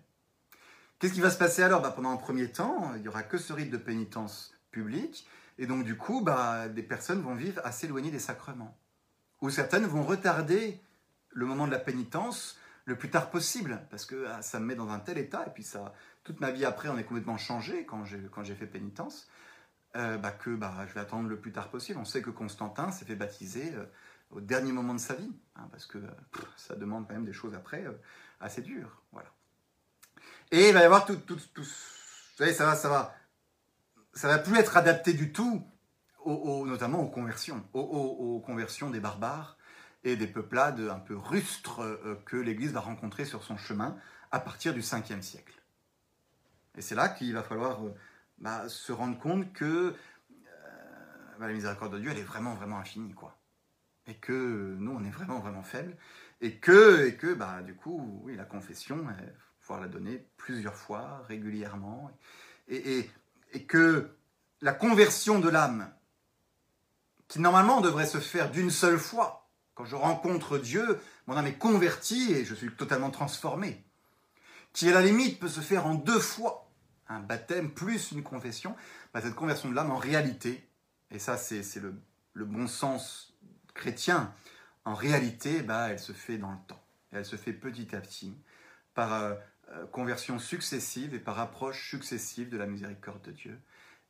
Qu'est-ce qui va se passer alors? Bah, Pendant un premier temps, il n'y aura que ce rite de pénitence publique, et donc du coup, bah, des personnes vont vivre assez éloignées des sacrements. Ou certaines vont retarder le moment de la pénitence le plus tard possible, parce que ah, ça me met dans un tel état, et puis ça, toute ma vie après, on est complètement changé quand j'ai, quand j'ai fait pénitence, euh, bah, que bah, je vais attendre le plus tard possible. On sait que Constantin s'est fait baptiser euh, au dernier moment de sa vie, hein, parce que ça demande quand même des choses après euh, assez dur. Voilà. Et il va y avoir tout, tout, tout, vous savez, ça va, ça va, ça va plus être adapté du tout, notamment aux conversions, aux, conversions des barbares et des peuplades un peu rustres euh, que l'Église va rencontrer sur son chemin à partir du 5e siècle. Et c'est là qu'il va falloir euh, bah, se rendre compte que euh, bah, la miséricorde de Dieu, elle est vraiment, vraiment infinie, quoi. Et que nous, on est vraiment, vraiment faibles et que, et que bah, du coup, oui, la confession, il faut pouvoir la donner plusieurs fois, régulièrement. Et, et, que la conversion de l'âme, qui normalement devrait se faire d'une seule fois, quand je rencontre Dieu, mon âme est convertie et je suis totalement transformé, qui à la limite peut se faire en deux fois, un baptême plus une confession, bah, cette conversion de l'âme en réalité, et ça c'est le, le bon sens chrétien, en réalité, bah, elle se fait dans le temps. elle se fait petit à petit, par euh, euh, conversion successive et par approche successive de la miséricorde de Dieu.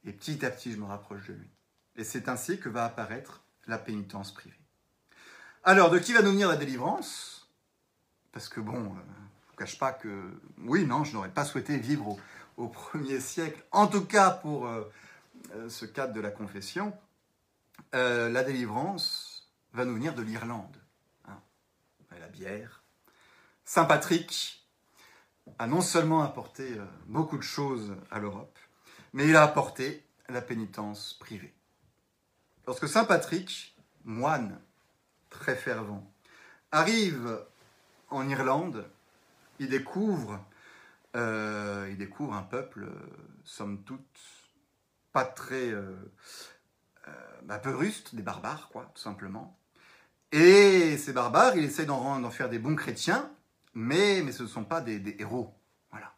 Et petit à petit, je me rapproche de lui. Et c'est ainsi que va apparaître la pénitence privée. Alors, de qui va nous venir la délivrance? Parce que bon, euh, je ne cache pas que, oui, non, je n'aurais pas souhaité vivre au, premier siècle, en tout cas pour ce cadre de la confession. la délivrance, va nous venir de l'Irlande. Hein. La bière. Saint Patrick a non seulement apporté euh, beaucoup de choses à l'Europe, mais il a apporté la pénitence privée. Lorsque Saint Patrick, moine très fervent, arrive en Irlande, il découvre, euh, un peuple, euh, somme toute, pas très, un peu ruste, des barbares, quoi, tout simplement. Et ces barbares, ils essayent d'en faire des bons chrétiens, mais, mais ce ne sont pas des, héros. Voilà.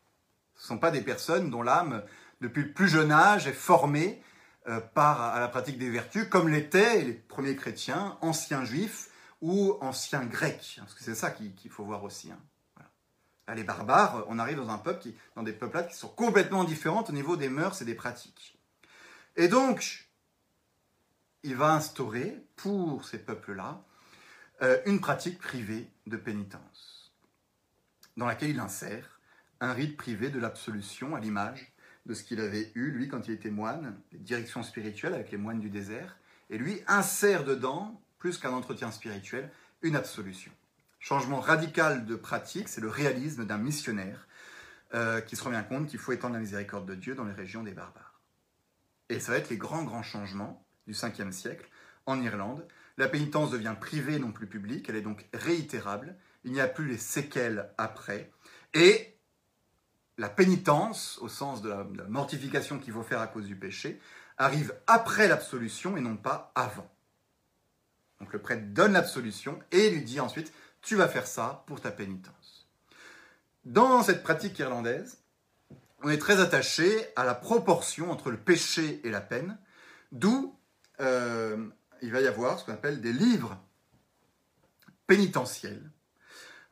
Ce ne sont pas des personnes dont l'âme, depuis le plus jeune âge, est formée euh, par à la pratique des vertus, comme l'étaient les premiers chrétiens, anciens juifs ou anciens grecs. Parce que c'est ça qu'il faut voir aussi. Hein. Les barbares, on arrive dans un peuple qui, dans des peuplades qui sont complètement différentes au niveau des mœurs et des pratiques. Et donc, il va instaurer pour ces peuples-là euh, une pratique privée de pénitence, dans laquelle il insère un rite privé de l'absolution à l'image de ce qu'il avait eu, lui, quand il était moine, les directions spirituelles avec les moines du désert, et lui insère dedans, plus qu'un entretien spirituel, une absolution. Changement radical de pratique, c'est le réalisme d'un missionnaire euh, qui se rend bien compte qu'il faut étendre la miséricorde de Dieu dans les régions des barbares. Et ça va être les grands, grands changements du 5e siècle en Irlande, la pénitence devient privée, non plus publique, elle est donc réitérable, il n'y a plus les séquelles après, et la pénitence, au sens de la, mortification qu'il faut faire à cause du péché, arrive après l'absolution et non pas avant. Donc le prêtre donne l'absolution et lui dit ensuite, tu vas faire ça pour ta pénitence. Dans cette pratique irlandaise, on est très attaché à la proportion entre le péché et la peine, d'où euh, il va y avoir ce qu'on appelle des livres pénitentiels,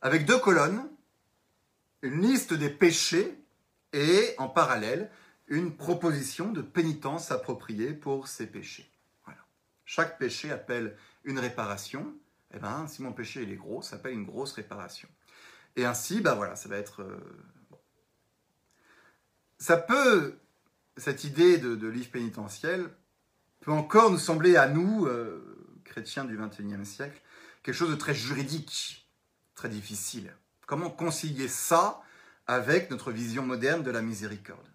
avec deux colonnes, une liste des péchés et en parallèle une proposition de pénitence appropriée pour ces péchés. Chaque péché appelle une réparation. Eh ben, si mon péché est gros, ça appelle une grosse réparation. Et ainsi, ben voilà, ça va être. euh. Ça peut, cette idée de livre pénitentiel, peut encore nous sembler à nous, euh, chrétiens du XXIe siècle, quelque chose de très juridique, très difficile. Comment concilier ça avec notre vision moderne de la miséricorde?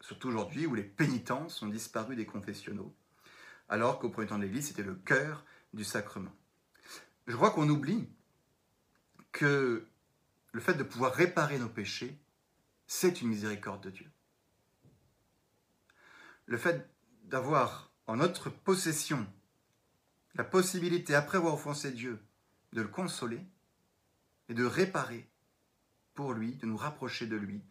Surtout aujourd'hui où les pénitences ont disparu des confessionnaux, alors qu'au premier temps de l'Église, c'était le cœur du sacrement. Je crois qu'on oublie que le fait de pouvoir réparer nos péchés, c'est une miséricorde de Dieu. Le fait d'avoir en notre possession la possibilité, après avoir offensé Dieu, de le consoler et de réparer pour lui, de nous rapprocher de lui,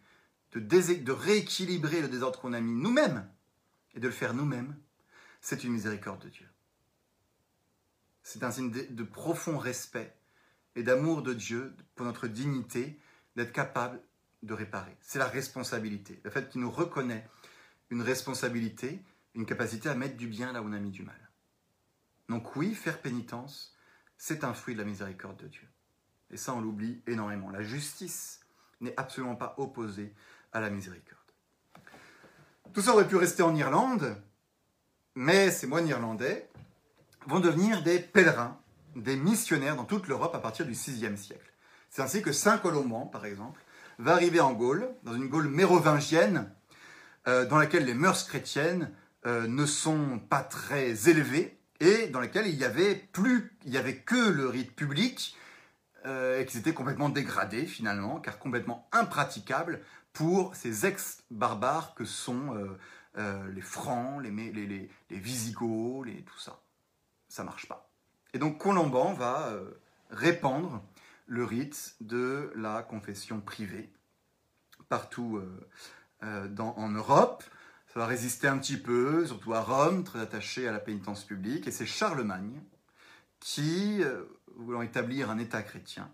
de, rééquilibrer le désordre qu'on a mis nous-mêmes et de le faire nous-mêmes, c'est une miséricorde de Dieu. C'est un signe de, de profond respect et d'amour de Dieu pour notre dignité d'être capable de réparer. C'est la responsabilité, le fait qu'il nous reconnaît une responsabilité, une capacité à mettre du bien là où on a mis du mal. Donc oui, faire pénitence, c'est un fruit de la miséricorde de Dieu. Et ça, on l'oublie énormément. La justice n'est absolument pas opposée à la miséricorde. Tout ça aurait pu rester en Irlande, mais ces moines irlandais vont devenir des pèlerins, des missionnaires dans toute l'Europe à partir du VIe siècle. C'est ainsi que Saint Colomban, par exemple, va arriver en Gaule, dans une Gaule mérovingienne, euh, dans laquelle les mœurs chrétiennes euh, ne sont pas très élevées et dans laquelle il y avait plus, il y avait que le rite public euh, et qui s'était complètement dégradé finalement, car complètement impraticable pour ces ex-barbares que sont euh, les Francs, les, Visigoths, les, tout ça. Ça marche pas. Et donc Colomban va répandre le rite de la confession privée partout en Europe. Va résister un petit peu, surtout à Rome, très attaché à la pénitence publique. Et c'est Charlemagne qui, euh, voulant établir un État chrétien,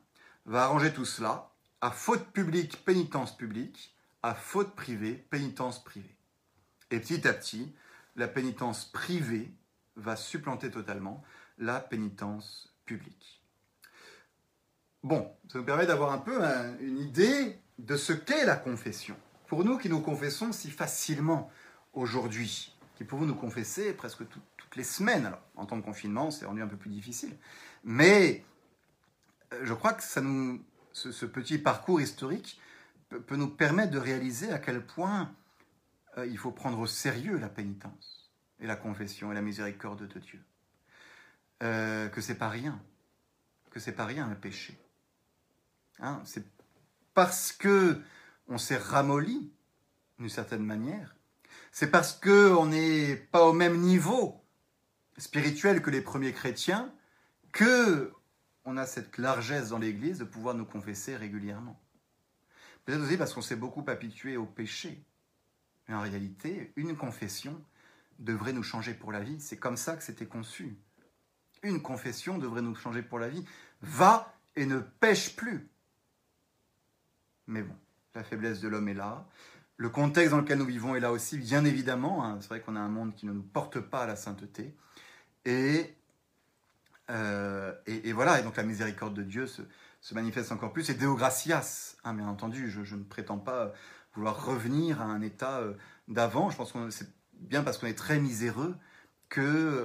va arranger tout cela à faute publique, pénitence publique, à faute privée, pénitence privée. Et petit à petit, la pénitence privée va supplanter totalement la pénitence publique. Bon, ça nous permet d'avoir un peu un- une idée de ce qu'est la confession. Pour nous qui nous confessons si facilement aujourd'hui, qui pouvons nous confesser presque tout- toutes les semaines. Alors, en temps de confinement, c'est rendu un peu plus difficile. Mais euh, je crois que ça nous, ce, petit parcours historique peut, peut nous permettre de réaliser à quel point euh, il faut prendre au sérieux la pénitence et la confession et la miséricorde de Dieu. Euh, que c'est pas rien, que c'est pas rien un péché. Hein, c'est parce que on s'est ramolli d'une certaine manière. C'est parce que on n'est pas au même niveau spirituel que les premiers chrétiens que on a cette largesse dans l'Église de pouvoir nous confesser régulièrement. Peut-être aussi parce qu'on s'est beaucoup habitué au péché. Mais en réalité, une confession devrait nous changer pour la vie. C'est comme ça que c'était conçu. Une confession devrait nous changer pour la vie. Va et ne pêche plus. Mais bon, la faiblesse de l'homme est là. Le contexte dans lequel nous vivons est là aussi, bien évidemment. hein. C'est vrai qu'on a un monde qui ne nous porte pas à la sainteté. Et, euh, et, et voilà, et donc la miséricorde de Dieu se, manifeste encore plus. Et Deo gratias, hein, bien entendu, je, ne prétends pas vouloir revenir à un état euh, d'avant. Je pense que c'est bien parce qu'on est très miséreux que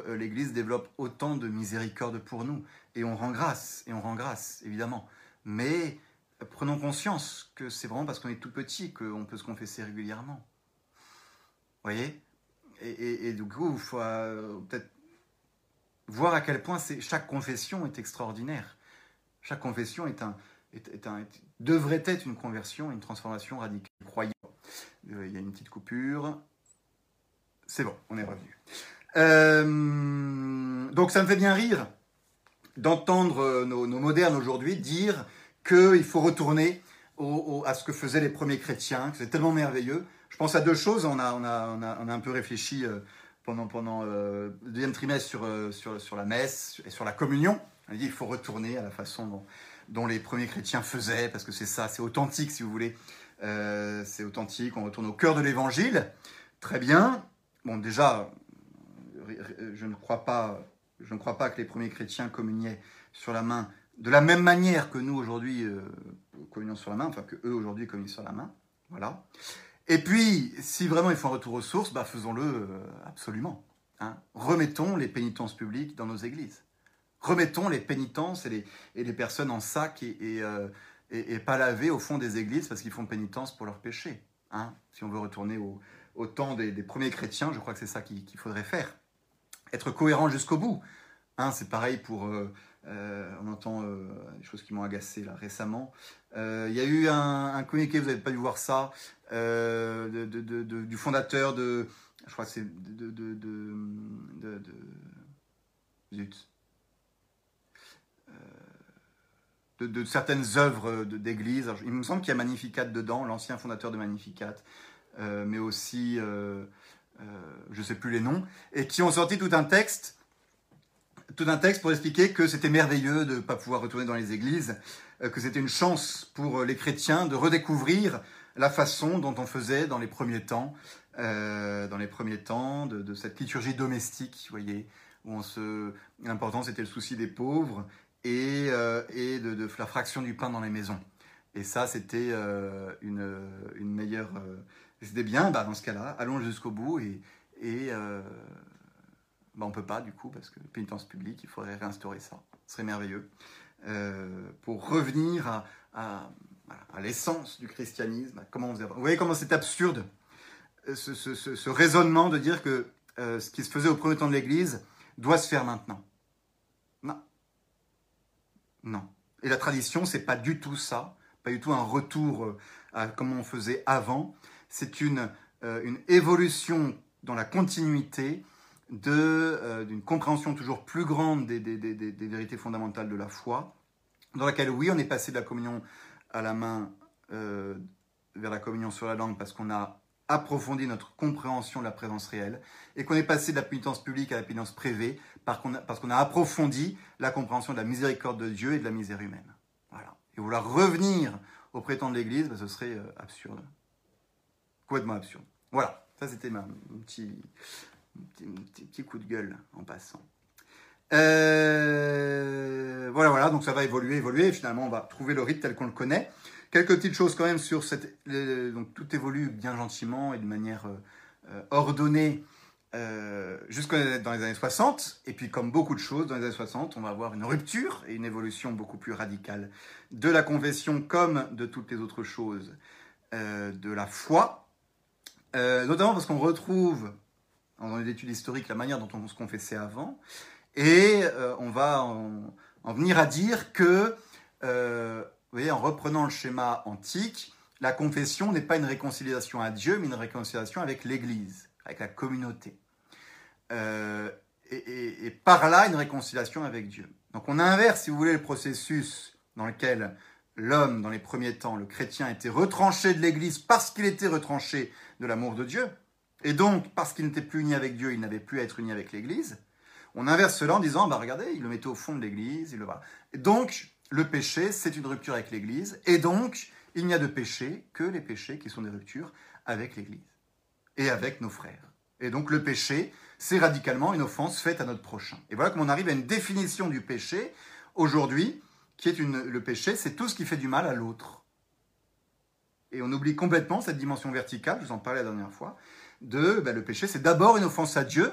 euh, l'Église développe autant de miséricorde pour nous. Et on rend grâce, et on rend grâce, évidemment. Mais prenons conscience que c'est vraiment parce qu'on est tout petit qu'on peut se confesser régulièrement. Vous voyez? Et, et- et du coup, il faut euh, peut-être voir à quel point chaque confession est extraordinaire. Chaque confession est un, devrait être une conversion, une transformation radicale. Croyant. Euh, il y a une petite coupure. C'est bon, on est revenu. Euh, donc ça me fait bien rire d'entendre nos, modernes aujourd'hui dire qu'il faut retourner à ce que faisaient les premiers chrétiens, que c'est tellement merveilleux. Je pense à deux choses. On a, on a, on a, un peu réfléchi euh, pendant, pendant le deuxième trimestre sur, sur, sur la messe et sur la communion. On a dit qu'il faut retourner à la façon dont, les premiers chrétiens faisaient, parce que c'est ça, c'est authentique si vous voulez. Euh, c'est authentique, on retourne au cœur de l'évangile. Très bien. Bon, déjà, je ne crois pas, je ne crois pas que les premiers chrétiens communiaient sur la main de la même manière que nous aujourd'hui euh, communions sur la main, enfin que eux aujourd'hui communient sur la main. Voilà. Et puis, si vraiment il faut un retour aux sources, bah, faisons-le euh, absolument. Hein. Remettons les pénitences publiques dans nos églises. Remettons les pénitences et les, personnes en sac euh, et, pas lavées au fond des églises parce qu'ils font pénitence pour leurs péchés. Hein. si on veut retourner au, temps des, premiers chrétiens, je crois que c'est ça qu'il faudrait faire. Être cohérent jusqu'au bout. Hein, c'est pareil pour... Euh, euh, on entend des choses qui m'ont agacé là récemment. Il y a eu un, communiqué, vous n'avez pas dû voir ça, du fondateur de... Je crois que c'est de... de, zut de, certaines œuvres d'église. Il me semble qu'il y a Magnificat dedans, l'ancien fondateur de Magnificat, euh, mais aussi, euh, euh, je ne sais plus les noms, et qui ont sorti tout un texte, tout un texte pour expliquer que c'était merveilleux de ne pas pouvoir retourner dans les églises, que c'était une chance pour les chrétiens de redécouvrir la façon dont on faisait dans les premiers temps, dans les premiers temps de, de, cette liturgie domestique, vous voyez, où on se, l'important c'était le souci des pauvres et, euh, et de, de, la fraction du pain dans les maisons. Et ça, c'était euh, une, une, meilleure... Euh, c'était bien, bah, dans ce cas-là, allons jusqu'au bout et, et bah, on ne peut pas du coup, parce que pénitence publique, il faudrait réinstaurer ça. Ce serait merveilleux. pour revenir à, à, l'essence du christianisme. Comment vous voyez comment c'est absurde, ce, ce, ce, raisonnement de dire que ce qui se faisait au premier temps de l'Église doit se faire maintenant. Non. Et la tradition, c'est pas du tout ça, pas du tout un retour euh, à comment on faisait avant. C'est une, euh, une évolution dans la continuité euh, d'une compréhension toujours plus grande des, vérités fondamentales de la foi, dans laquelle, oui, on est passé de la communion à la main vers la communion sur la langue parce qu'on a approfondi notre compréhension de la présence réelle et qu'on est passé de la pénitence publique à la pénitence privée parce qu'on a approfondi la compréhension de la miséricorde de Dieu et de la misère humaine. Voilà. Et vouloir revenir au prétend de l'Église, ben, ce serait euh, absurde. Complètement absurde. Voilà, ça c'était mon petit, petit, coup de gueule en passant. Euh, voilà, voilà, donc ça va évoluer, évoluer, et finalement on va trouver le rythme tel qu'on le connaît. Quelques petites choses quand même sur cette... Donc tout évolue bien gentiment et de manière euh, ordonnée euh, jusqu'à dans les années 60. Et puis, comme beaucoup de choses dans les années 60, on va avoir une rupture et une évolution beaucoup plus radicale de la confession comme de toutes les autres choses euh, de la foi. Euh, notamment parce qu'on retrouve dans les études historiques la manière dont on se confessait avant. Et on va en, en, venir à dire que, vous voyez, en reprenant le schéma antique, la confession n'est pas une réconciliation à Dieu, mais une réconciliation avec l'Église, avec la communauté. Euh, et, par là une réconciliation avec Dieu. Donc on inverse, si vous voulez, le processus dans lequel l'homme, dans les premiers temps, le chrétien, était retranché de l'Église parce qu'il était retranché de l'amour de Dieu. Et donc, parce qu'il n'était plus uni avec Dieu, il n'avait plus à être uni avec l'Église. On inverse cela en disant, bah regardez, il le mettait au fond de l'Église, il le voilà. Et donc, le péché, c'est une rupture avec l'Église. Et donc, il n'y a de péché que les péchés qui sont des ruptures avec l'Église et avec nos frères. Et donc, le péché, c'est radicalement une offense faite à notre prochain. Et voilà comment on arrive à une définition du péché aujourd'hui, qui est une, le péché, c'est tout ce qui fait du mal à l'autre. Et on oublie complètement cette dimension verticale, je vous en parlais la dernière fois, de ben, le péché, c'est d'abord une offense à Dieu,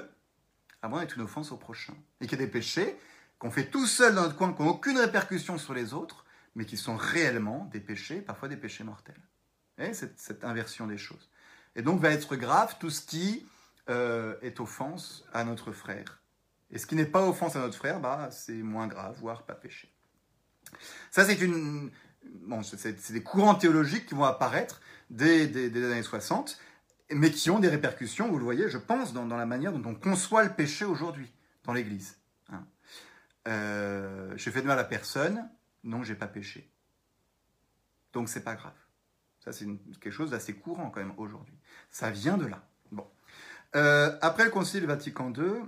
avant d'être une offense au prochain. Et qu'il y a des péchés qu'on fait tout seul dans notre coin, qui n'ont aucune répercussion sur les autres, mais qui sont réellement des péchés, parfois des péchés mortels. Et cette, cette inversion des choses. Et donc va être grave tout ce qui euh, est offense à notre frère. Et ce qui n'est pas offense à notre frère, bah, c'est moins grave, voire pas péché. Ça, c'est une, bon, c'est des courants théologiques qui vont apparaître dès, les années 60, mais qui ont des répercussions, vous le voyez, je pense, dans, la manière dont on conçoit le péché aujourd'hui dans l'Église. Hein. Euh, j'ai fait de mal à personne, non, j'ai pas péché. Donc c'est pas grave. Ça, c'est quelque chose d'assez courant quand même aujourd'hui. Ça vient de là. Bon. Euh, après le Concile Vatican II,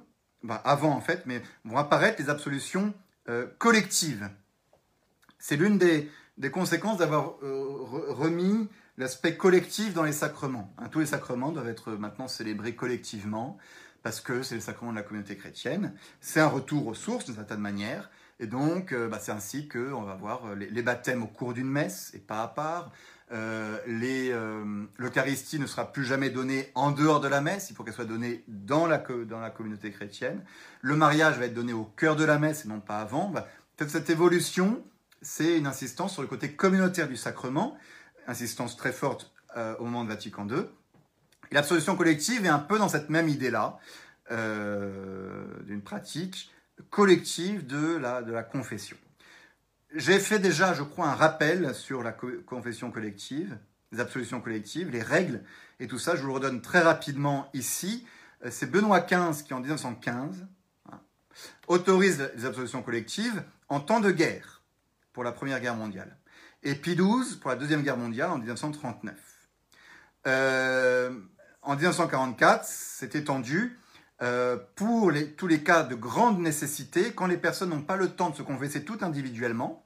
bah, avant en fait, mais vont apparaître les absolutions euh, collectives. C'est l'une des, conséquences d'avoir remis l'aspect collectif dans les sacrements. Hein, tous les sacrements doivent être maintenant célébrés collectivement parce que c'est le sacrement de la communauté chrétienne. C'est un retour aux sources d'une certaine manière. Et donc, euh, bah, c'est ainsi qu'on va voir euh, les, baptêmes au cours d'une messe et pas à part. Euh, L'Eucharistie ne sera plus jamais donnée en dehors de la messe, il faut qu'elle soit donnée dans la, communauté chrétienne. Le mariage va être donné au cœur de la messe et non pas avant. Bah, cette évolution, c'est une insistance sur le côté communautaire du sacrement, insistance très forte au moment de Vatican II. L'absolution collective est un peu dans cette même idée-là, d'une pratique collective de la, de la confession. J'ai fait déjà, je crois, un rappel sur la confession collective, les absolutions collectives, les règles et tout ça. Je vous le redonne très rapidement ici. Euh, c'est Benoît XV qui, en 1915, hein, autorise les absolutions collectives en temps de guerre pour la Première Guerre mondiale. Et Pie XII pour la Deuxième Guerre mondiale en 1939. Euh, en 1944, c'est étendu euh, pour tous les cas de grande nécessité, quand les personnes n'ont pas le temps de se confesser tout individuellement,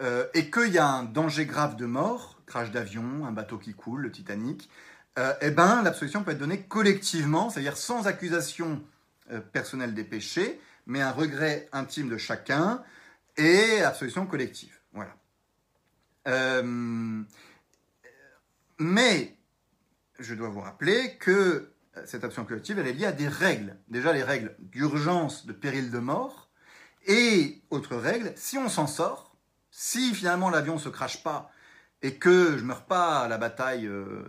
euh, et qu'il y a un danger grave de mort, crash d'avion, un bateau qui coule, le Titanic, eh ben, l'absolution peut être donnée collectivement, c'est-à-dire sans accusation personnelle des péchés, mais un regret intime de chacun et absolution collective. Voilà. Mais je dois vous rappeler que cette action collective, elle est liée à des règles. Déjà les règles d'urgence, de péril de mort, et autre règle, si on s'en sort, si finalement l'avion ne se crache pas et que je ne meurs pas à la bataille euh,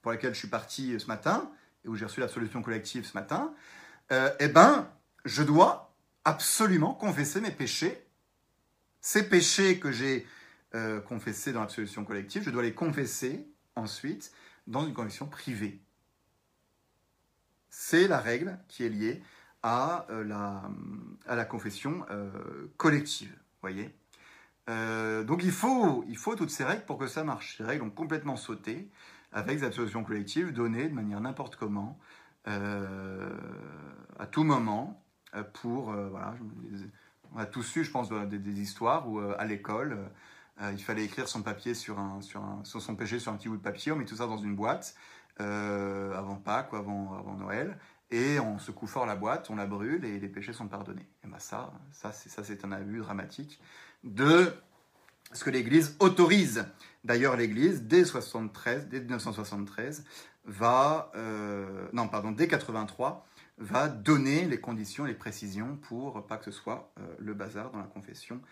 pour laquelle je suis parti ce matin, et où j'ai reçu la solution collective ce matin, euh, eh ben, je dois absolument confesser mes péchés. Ces péchés que j'ai euh, confessés dans la solution collective, je dois les confesser ensuite dans une confession privée. C'est la règle qui est liée à, euh, la, à la confession euh, collective. Voyez euh, donc il faut, il faut toutes ces règles pour que ça marche. Ces règles ont complètement sauté avec des absolutions collectives données de manière n'importe comment, à tout moment, pour... voilà, on a tous su, je pense, des, histoires où à l'école, il fallait écrire son papier sur, un, sur, un, son péché sur un petit bout de papier, on met tout ça dans une boîte, euh, avant Pâques ou avant, avant Noël, et on secoue fort la boîte, on la brûle et les péchés sont pardonnés. Et ben ça, ça c'est, un abus dramatique de ce que l'Église autorise. D'ailleurs, l'Église, dès 73, dès 1973, va, euh, non pardon, dès 83, va donner les conditions, les précisions pour pas que ce soit euh, le bazar dans la confession,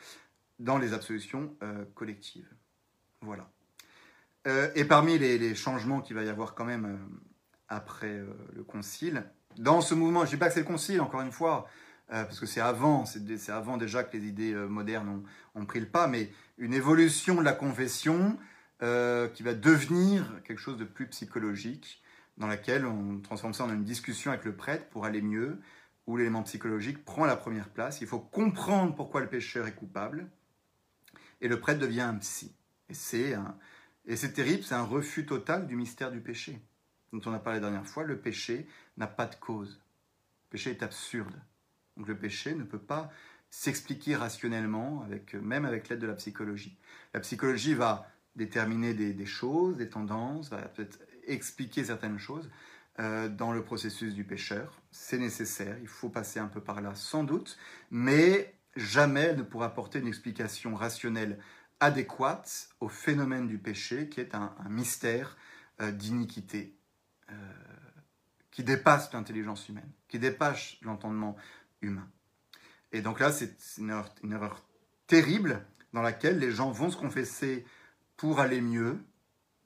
dans les absolutions collectives. Voilà. Euh, et parmi les, changements qu'il va y avoir quand même euh, après euh, le concile, dans ce mouvement, je ne dis pas que c'est le concile, encore une fois, parce que c'est avant, c'est avant déjà que les idées modernes ont, pris le pas, mais une évolution de la confession qui va devenir quelque chose de plus psychologique, dans laquelle on transforme ça en une discussion avec le prêtre pour aller mieux, où l'élément psychologique prend la première place. Il faut comprendre pourquoi le pécheur est coupable, et le prêtre devient un psy. Et c'est terrible, c'est un refus total du mystère du péché, dont on a parlé la dernière fois. Le péché n'a pas de cause. Le péché est absurde. Donc le péché ne peut pas s'expliquer rationnellement, avec, même avec l'aide de la psychologie. La psychologie va déterminer des, choses, des tendances, va peut-être expliquer certaines choses euh, dans le processus du pécheur. C'est nécessaire, il faut passer un peu par là sans doute, mais jamais ne pourra apporter une explication rationnelle adéquate au phénomène du péché, qui est un, mystère euh, d'iniquité, euh, qui dépasse l'intelligence humaine, qui dépasse l'entendement humain. Et donc là, c'est une erreur, terrible dans laquelle les gens vont se confesser pour aller mieux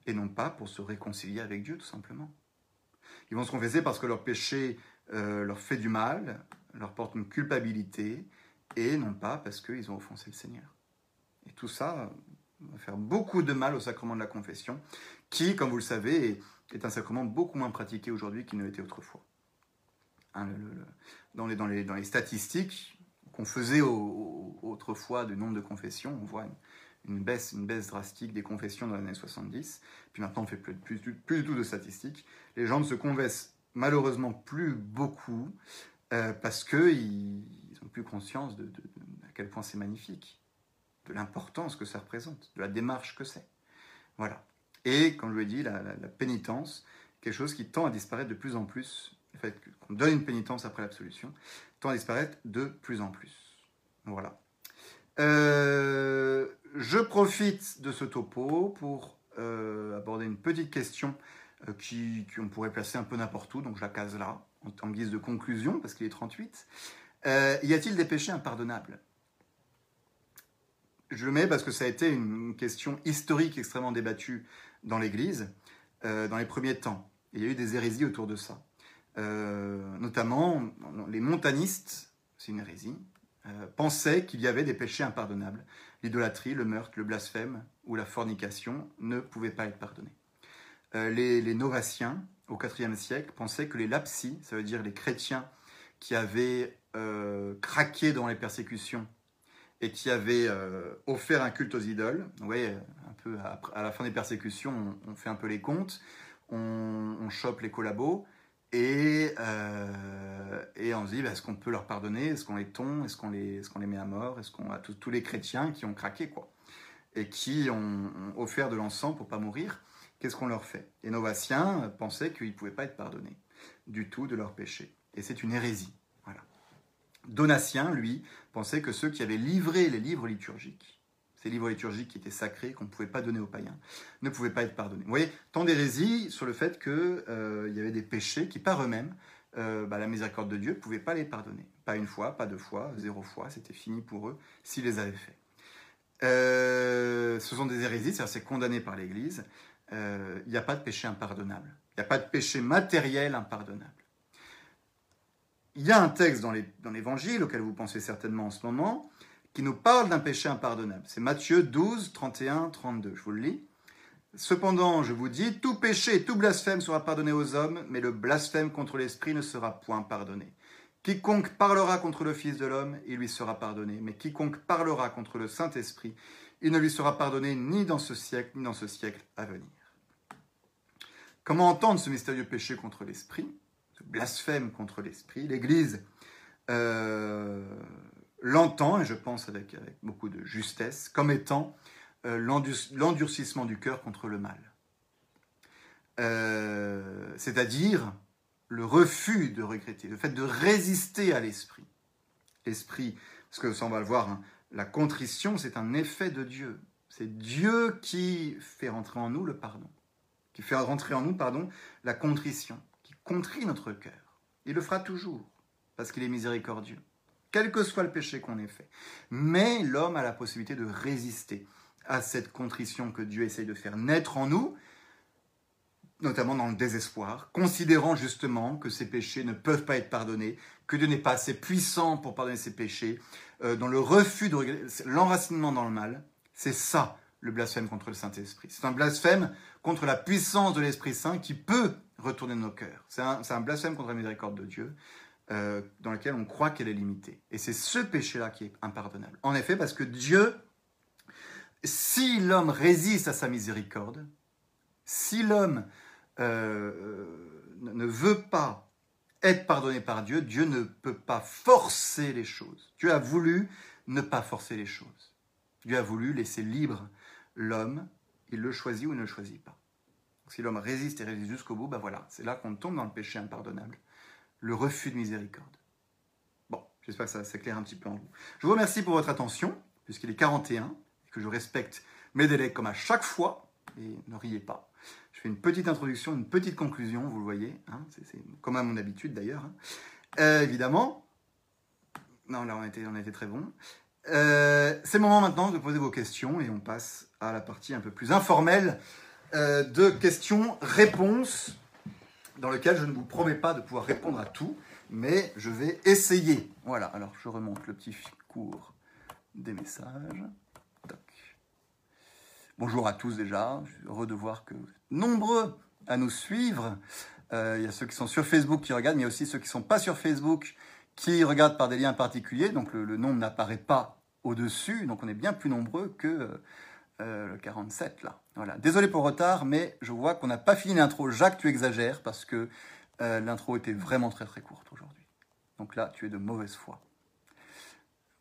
et non pas pour se réconcilier avec Dieu, tout simplement. Ils vont se confesser parce que leur péché euh, leur fait du mal, leur porte une culpabilité, et non pas parce qu'ils ont offensé le Seigneur. Et tout ça, va faire beaucoup de mal au sacrement de la confession, qui, comme vous le savez, est, un sacrement beaucoup moins pratiqué aujourd'hui qu'il ne l'était autrefois. Hein, dans, les, dans, les, dans, les, statistiques qu'on faisait autrefois du nombre de confessions, on voit une, baisse, une baisse drastique des confessions dans les années 70. Puis maintenant, on ne fait plus, plus, plus, du tout de statistiques. Les gens ne se confessent malheureusement plus beaucoup euh, parce qu'ils plus conscience de, à quel point c'est magnifique, de l'importance que ça représente, de la démarche que c'est. Voilà. Et, comme je l'ai dit, la, pénitence, quelque chose qui tend à disparaître de plus en plus, le fait qu'on donne une pénitence après l'absolution, tend à disparaître de plus en plus. Voilà. Euh, je profite de ce topo pour euh, aborder une petite question euh, qui, qu'on pourrait placer un peu n'importe où, donc je la case là, en, guise de conclusion, parce qu'il est 38. Euh, y a-t-il des péchés impardonnables? Je le mets parce que ça a été une question historique extrêmement débattue dans l'Église, euh, dans les premiers temps. il y a eu des hérésies autour de ça. notamment, les montanistes, c'est une hérésie, pensaient qu'il y avait des péchés impardonnables. L'idolâtrie, le meurtre, le blasphème ou la fornication ne pouvaient pas être pardonnés. Euh, les, Novaciens, au IVe siècle, pensaient que les lapsis, ça veut dire les chrétiens qui avaient euh, craqué dans les persécutions et qui avaient euh, offert un culte aux idoles, vous voyez, un peu à, la fin des persécutions, on, fait un peu les comptes, on, chope les collabos, et, et on se dit, bah, est-ce qu'on peut leur pardonner? Est-ce qu'on les tombe? Est-ce qu'on les, est les met à mort? Est-ce qu'on a tous les chrétiens qui ont craqué, quoi Et qui ont, ont offert de l'encens pour pas mourir qu'est-ce qu'on leur fait? Les Novatiens pensaient qu'ils ne pouvaient pas être pardonnés du tout de leurs péchés. Et c'est une hérésie. Donatien, lui, pensait que ceux qui avaient livré les livres liturgiques, ces livres liturgiques qui étaient sacrés, qu'on ne pouvait pas donner aux païens, ne pouvaient pas être pardonnés. Vous voyez, tant d'hérésies sur le fait qu'il euh, y avait des péchés qui, par eux-mêmes, euh, bah, la miséricorde de Dieu ne pouvait pas les pardonner. Pas une fois, pas deux fois, zéro fois, c'était fini pour eux s'ils les avaient faits. Euh, ce sont des hérésies, c'est-à-dire c'est condamné par l'Église il n'y a pas de péché impardonnable. Il n'y a pas de péché matériel impardonnable. Il y a un texte dans l'Évangile, auquel vous pensez certainement en ce moment, qui nous parle d'un péché impardonnable. C'est Matthieu 12, 31, 32. Je vous le lis. Cependant, je vous dis, tout péché et tout blasphème sera pardonné aux hommes, mais le blasphème contre l'Esprit ne sera point pardonné. Quiconque parlera contre le Fils de l'homme, il lui sera pardonné, mais quiconque parlera contre le Saint-Esprit, il ne lui sera pardonné ni dans ce siècle, ni dans ce siècle à venir. Comment entendre ce mystérieux péché contre l'esprit, blasphème contre l'esprit L'Église euh, l'entend, et je pense avec, beaucoup de justesse, comme étant euh, l'endurcissement du cœur contre le mal. Euh, c'est-à-dire le refus de regretter, le fait de résister à l'esprit. L'esprit, parce que ça on va le voir, hein, la contrition, c'est un effet de Dieu. C'est Dieu qui fait rentrer en nous le pardon, qui fait rentrer en nous, pardon, la contrition, contrit notre cœur. Il le fera toujours, parce qu'il est miséricordieux, quel que soit le péché qu'on ait fait. Mais l'homme a la possibilité de résister à cette contrition que Dieu essaye de faire naître en nous, notamment dans le désespoir, considérant justement que ces péchés ne peuvent pas être pardonnés, que Dieu n'est pas assez puissant pour pardonner ces péchés, euh, dans le refus de l'enracinement dans le mal, c'est ça le blasphème contre le Saint-Esprit. C'est un blasphème contre la puissance de l'Esprit Saint qui peut retourner nos cœurs. C'est un, blasphème contre la miséricorde de Dieu, euh, dans lequel on croit qu'elle est limitée. Et c'est ce péché-là qui est impardonnable. En effet, parce que Dieu, si l'homme résiste à sa miséricorde, si l'homme euh, ne veut pas être pardonné par Dieu, Dieu ne peut pas forcer les choses. Dieu a voulu ne pas forcer les choses. Dieu a voulu laisser libre l'homme, il le choisit ou ne le choisit pas. Si l'homme résiste et résiste jusqu'au bout, ben voilà, c'est là qu'on tombe dans le péché impardonnable, le refus de miséricorde. Bon, j'espère que ça s'éclaire un petit peu en vous. Je vous remercie pour votre attention, puisqu'il est 41, et que je respecte mes délais comme à chaque fois, et ne riez pas une petite introduction, une petite conclusion, vous le voyez. Hein, c'est comme à mon habitude d'ailleurs. Hein. Euh, évidemment. Non, là on a été, on très bon. Euh, c'est le moment maintenant de poser vos questions et on passe à la partie un peu plus informelle euh, de questions-réponses dans lequel je ne vous promets pas de pouvoir répondre à tout, mais je vais essayer. Voilà, alors je remonte le petit cours des messages. Bonjour à tous déjà, je suis heureux de voir que vous êtes nombreux à nous suivre. Euh, il y a ceux qui sont sur Facebook qui regardent, mais il y a aussi ceux qui ne sont pas sur Facebook qui regardent par des liens particuliers, donc le, le nombre n'apparaît pas au-dessus, donc on est bien plus nombreux que euh, le 47 là. Voilà. Désolé pour le retard, mais je vois qu'on n'a pas fini l'intro. Jacques, tu exagères parce que euh, l'intro était vraiment très très courte aujourd'hui. Donc là, tu es de mauvaise foi.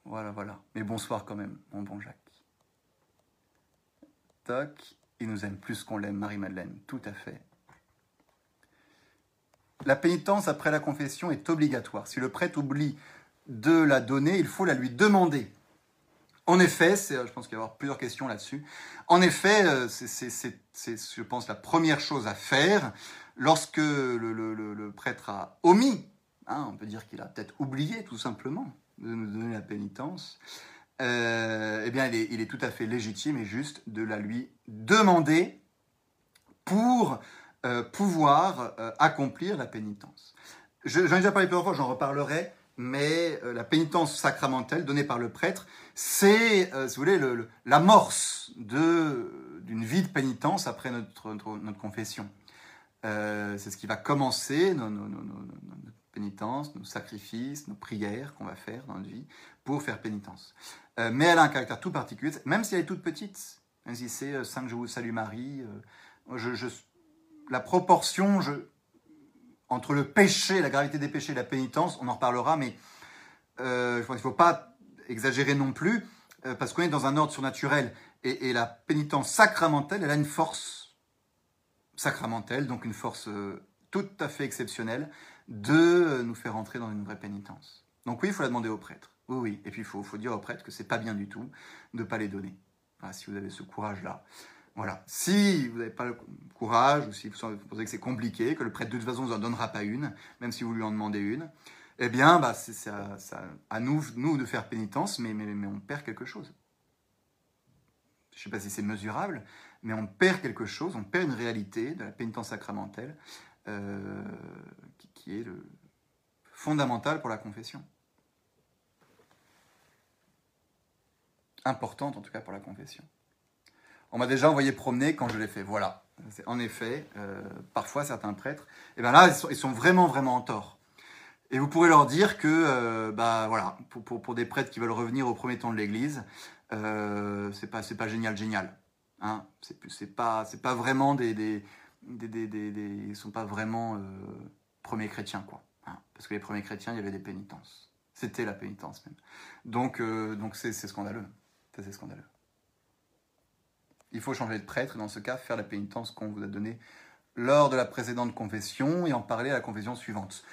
Voilà, voilà. Mais bonsoir quand même, mon bon Jacques. Toc. Il nous aime plus qu'on l'aime, Marie-Madeleine. Tout à fait. La pénitence après la confession est obligatoire. Si le prêtre oublie de la donner, il faut la lui demander. En effet, je pense qu'il y avoir plusieurs questions là-dessus. En effet, euh, c'est, je pense, la première chose à faire lorsque le, prêtre a omis, hein, on peut dire qu'il a peut-être oublié tout simplement de nous donner la pénitence, euh, eh bien, il est, tout à fait légitime et juste de la lui demander pour euh, pouvoir accomplir la pénitence. j'en ai déjà parlé plusieurs fois, j'en reparlerai mais euh, la pénitence sacramentelle donnée par le prêtre, c'est, euh, si vous voulez, l'amorce d'une vie de pénitence après notre, notre, confession. Euh, c'est ce qui va commencer nos, nos, pénitences, nos sacrifices, nos prières qu'on va faire dans notre vie pour faire pénitence. mais elle a un caractère tout particulier, même si elle est toute petite, même si c'est 5 Je vous salue Marie, la proportion, je, entre le péché, la gravité des péchés et la pénitence, on en reparlera, mais euh, je qu'il ne faut pas exagérer non plus, euh, parce qu'on est dans un ordre surnaturel. Et, la pénitence sacramentelle, elle a une force sacramentelle, donc une force euh, tout à fait exceptionnelle, de nous faire entrer dans une vraie pénitence. Donc oui, il faut la demander au prêtre. Oui, oui. Et puis il faut, dire au prêtre que c'est pas bien du tout de ne pas les donner. si vous avez ce courage-là. Voilà. Si vous n'avez pas le courage, ou si vous pensez que c'est compliqué, que le prêtre de toute façon ne vous en donnera pas une, même si vous lui en demandez une, eh bien, bah, c'est à, nous, de faire pénitence, mais, on perd quelque chose. Je ne sais pas si c'est mesurable, mais on perd quelque chose, on perd une réalité de la pénitence sacramentelle euh, qui, est le fondamental pour la confession. Importante en tout cas pour la confession. On m'a déjà envoyé promener quand je l'ai fait. Voilà. En effet, euh, parfois certains prêtres, et eh ben là, ils sont, vraiment, vraiment en tort. Et vous pourrez leur dire que, euh, bah voilà, pour, des prêtres qui veulent revenir au premier temps de l'Église, euh, c'est pas, pas génial, génial. Hein c'est, pas, pas vraiment des, des, ils sont pas vraiment premiers chrétiens, quoi. Hein. Parce que les premiers chrétiens, il y avait des pénitences. C'était la pénitence même. Donc, donc c'est scandaleux. c'est scandaleux il faut changer de prêtre et dans ce cas faire la pénitence qu'on vous a donnée lors de la précédente confession et en parler à la confession suivante.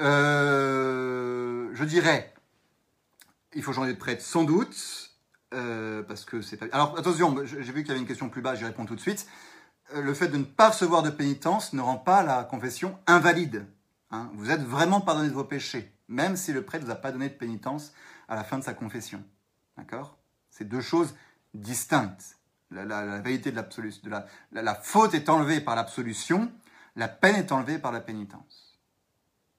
Euh, je dirais, il faut changer de prêtre sans doute, euh, parce que c'est pas... Alors attention, j'ai vu qu'il y avait une question plus bas, j'y réponds tout de suite. Euh, le fait de ne pas recevoir de pénitence ne rend pas la confession invalide. Hein. Vous êtes vraiment pardonné de vos péchés, même si le prêtre ne vous a pas donné de pénitence à la fin de sa confession. D'accord? C'est deux choses distinctes. La, vérité de l'absolution, la, la, faute est enlevée par l'absolution, la peine est enlevée par la pénitence.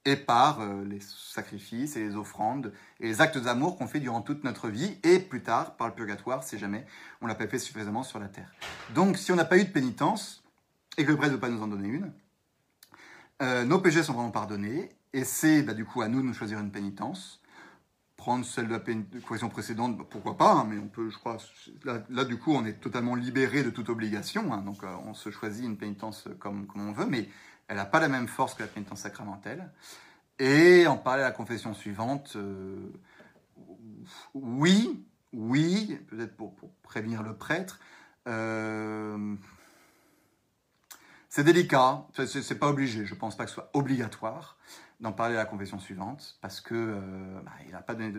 Et par euh, les sacrifices et les offrandes et les actes d'amour qu'on fait durant toute notre vie et plus tard par le purgatoire si jamais on l'a pas fait suffisamment sur la terre. Donc si on n'a pas eu de pénitence et que le prêtre ne veut pas nous en donner une, euh, nos péchés sont vraiment pardonnés et c'est bah, du coup à nous de nous choisir une pénitence celle de la question précédente, bah, pourquoi pas, hein, mais on peut, je crois, là, du coup on est totalement libéré de toute obligation, hein, donc euh, on se choisit une pénitence comme, comme on veut, mais elle n'a pas la même force que la pénitence sacramentelle. Et en parler à la confession suivante, euh, oui, oui, peut-être pour, pour, prévenir le prêtre, euh, c'est délicat, c'est pas obligé, je pense pas que ce soit obligatoire, d'en parler à la confession suivante, parce que euh, bah, a pas donné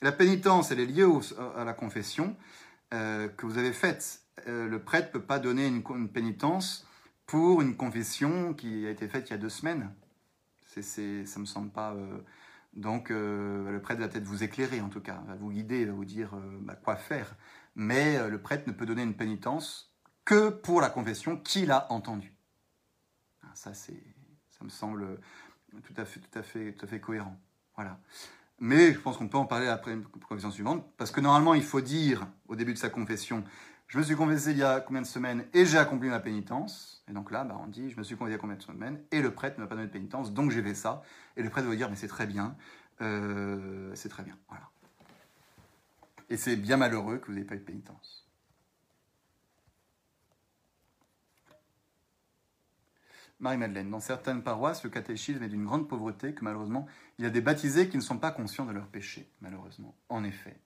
la pénitence, elle est liée à la confession euh, que vous avez faite. Euh, le prêtre peut pas donner une, pénitence pour une confession qui a été faite il y a deux semaines. C'est, ça me semble pas. donc le prêtre va peut-être vous éclairer en tout cas, va vous guider, va vous dire bah, quoi faire. Mais le prêtre ne peut donner une pénitence que pour la confession qu'il a entendue. Ah, ça, c'est, ça me semble tout à fait, cohérent. Voilà. Mais je pense qu'on peut en parler après une confession suivante, parce que normalement, il faut dire au début de sa confession je me suis confessé il y a combien de semaines et j'ai accompli ma pénitence. Et donc là, bah, on dit, je me suis confessé il y a combien de semaines et le prêtre ne m'a pas donné de pénitence, donc j'ai fait ça. Et le prêtre va dire, mais c'est très bien, euh, c'est très bien. Voilà. Et c'est bien malheureux que vous n'ayez pas eu de pénitence. Marie-Madeleine, dans certaines paroisses, le catéchisme est d'une grande pauvreté que malheureusement, il y a des baptisés qui ne sont pas conscients de leurs péchés, malheureusement. En effet.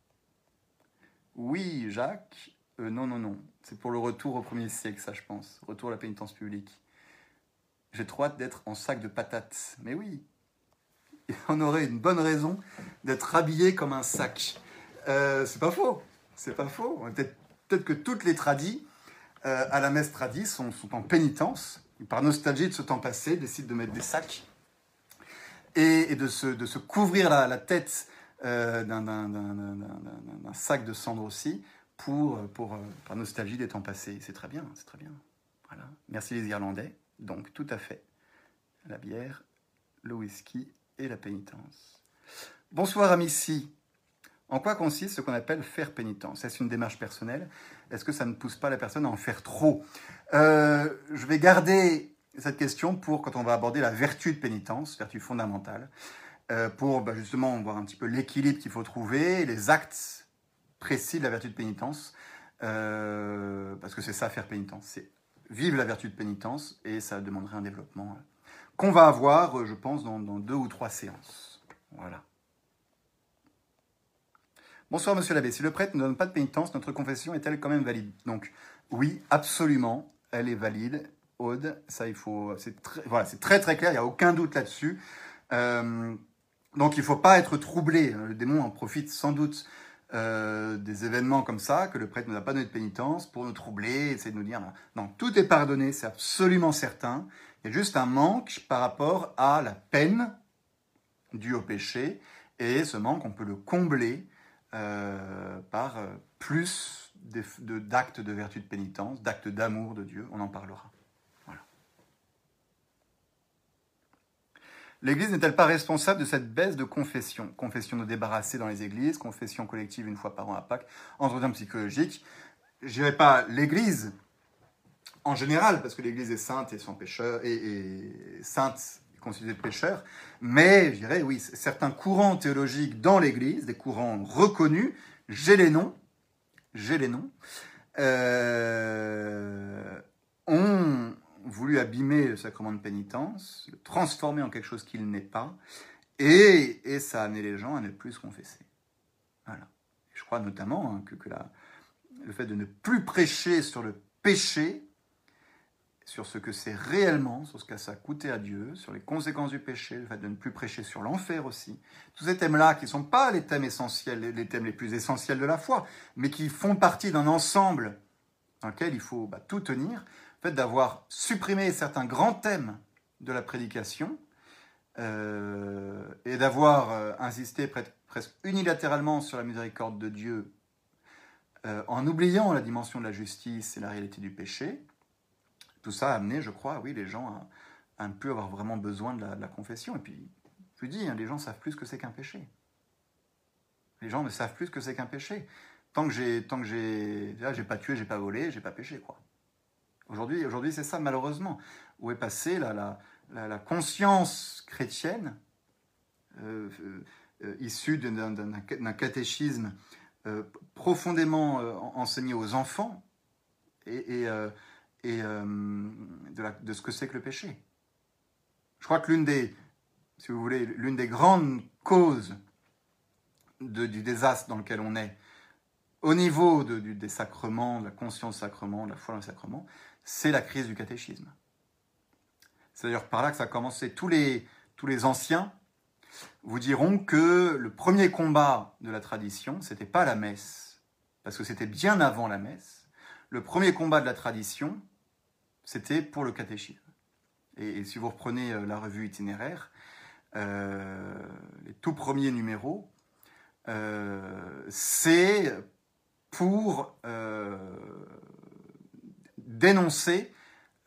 Oui, Jacques, euh, non, non, non. C'est pour le retour au premier siècle, ça, je pense. Retour à la pénitence publique. J'ai trop hâte d'être en sac de patates. Mais oui, on aurait une bonne raison d'être habillé comme un sac. Euh, c'est pas faux. C'est pas faux. Peut-être que toutes les tradis euh, à la messe tradie sont, en pénitence. Par nostalgie de ce temps passé, décident de mettre des sacs et, de, se, couvrir la, tête d'un sac de cendres aussi pour, pour, par nostalgie des temps passés. C'est très bien, c'est très bien. Merci les Irlandais. Donc, tout à fait. La bière, le whisky et la pénitence. Bonsoir, Amici. En quoi consiste ce qu'on appelle faire pénitence? Est-ce une démarche personnelle? Est-ce que ça ne pousse pas la personne à en faire trop? Euh, Je vais garder cette question pour quand on va aborder la vertu de pénitence, vertu fondamentale, euh, pour bah, justement voir un petit peu l'équilibre qu'il faut trouver, les actes précis de la vertu de pénitence, euh, parce que c'est ça faire pénitence, c'est vivre la vertu de pénitence, et ça demanderait un développement qu'on va avoir, je pense, dans, deux ou trois séances. Voilà. Bonsoir, monsieur l'abbé. Si le prêtre ne donne pas de pénitence, notre confession est-elle quand même valide? Donc, oui, absolument, elle est valide. Aude, ça, il faut. C'est très, voilà, c'est très très clair, il n'y a aucun doute là-dessus. Euh, donc, il ne faut pas être troublé. Le démon en profite sans doute euh, des événements comme ça, que le prêtre ne nous a pas donné de pénitence, pour nous troubler, essayer de nous dire non, tout est pardonné, c'est absolument certain. Il y a juste un manque par rapport à la peine due au péché, et ce manque, on peut le combler euh, par euh, plus d'actes de, vertu de pénitence, d'actes d'amour de Dieu, on en parlera. L'Église n'est-elle pas responsable de cette baisse de confession? Confession de débarrasser dans les églises, confession collective une fois par an à Pâques, entretien psychologique. Je dirais pas l'Église en général, parce que l'Église est sainte et sans pécheur, et sainte constituée de pécheurs, mais je dirais oui, certains courants théologiques dans l'Église, des courants reconnus, j'ai les noms, j'ai les noms, euh, ont voulu abîmer le sacrement de pénitence, le transformer en quelque chose qu'il n'est pas, et, et, ça a amené les gens à ne plus se confesser. Voilà. je crois notamment hein, que, que la, le fait de ne plus prêcher sur le péché, sur ce que c'est réellement, sur ce que ça a coûté à Dieu, sur les conséquences du péché, le fait de ne plus prêcher sur l'enfer aussi. Tous ces thèmes-là qui ne sont pas les thèmes essentiels, les thèmes les plus essentiels de la foi, mais qui font partie d'un ensemble dans lequel il faut bah, tout tenir fait d'avoir supprimé certains grands thèmes de la prédication euh, et d'avoir euh, insisté presque unilatéralement sur la miséricorde de Dieu euh, en oubliant la dimension de la justice et la réalité du péché, tout ça a amené, je crois, oui, les gens à, ne plus avoir vraiment besoin de la, confession. Et puis, je dis, hein, les gens savent plus ce que c'est qu'un péché. Les gens ne savent plus ce que c'est qu'un péché. Tant que j'ai, tant que j'ai, j'ai pas tué, j'ai pas volé, j'ai pas péché, quoi. Aujourd'hui, c'est ça, malheureusement. Où est passée la, conscience chrétienne, euh, euh, issue d'un catéchisme euh, profondément enseigné aux enfants de, de, ce que c'est que le péché. Je crois que l'une des, si vous voulez, l'une des grandes causes du désastre dans lequel on est, au niveau de, des sacrements, de la conscience sacrement, de la foi dans le sacrement, c'est la crise du catéchisme. C'est d'ailleurs par là que ça a commencé. Tous les, tous les anciens vous diront que le premier combat de la tradition, c'était pas la messe, parce que c'était bien avant la messe. Le premier combat de la tradition, c'était pour le catéchisme. Et, si vous reprenez euh, la revue itinéraire, euh, les tout premiers numéros, euh, c'est pour dénoncer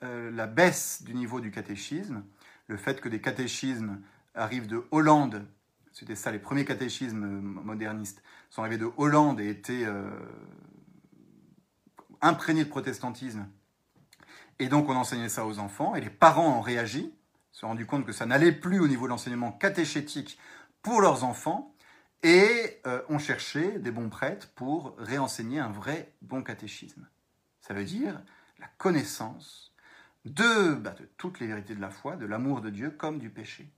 la baisse du niveau du catéchisme, le fait que des catéchismes arrivent de Hollande, c'était ça, les premiers catéchismes modernistes sont arrivés de Hollande et étaient euh, imprégné de protestantisme. Et donc on enseignait ça aux enfants, et les parents ont réagi, se sont rendus compte que ça n'allait plus au niveau de l'enseignement catéchétique pour leurs enfants, et euh, ont cherché des bons prêtres pour réenseigner un vrai bon catéchisme. Ça veut dire la connaissance de, bah, toutes les vérités de la foi, de l'amour de Dieu comme du péché.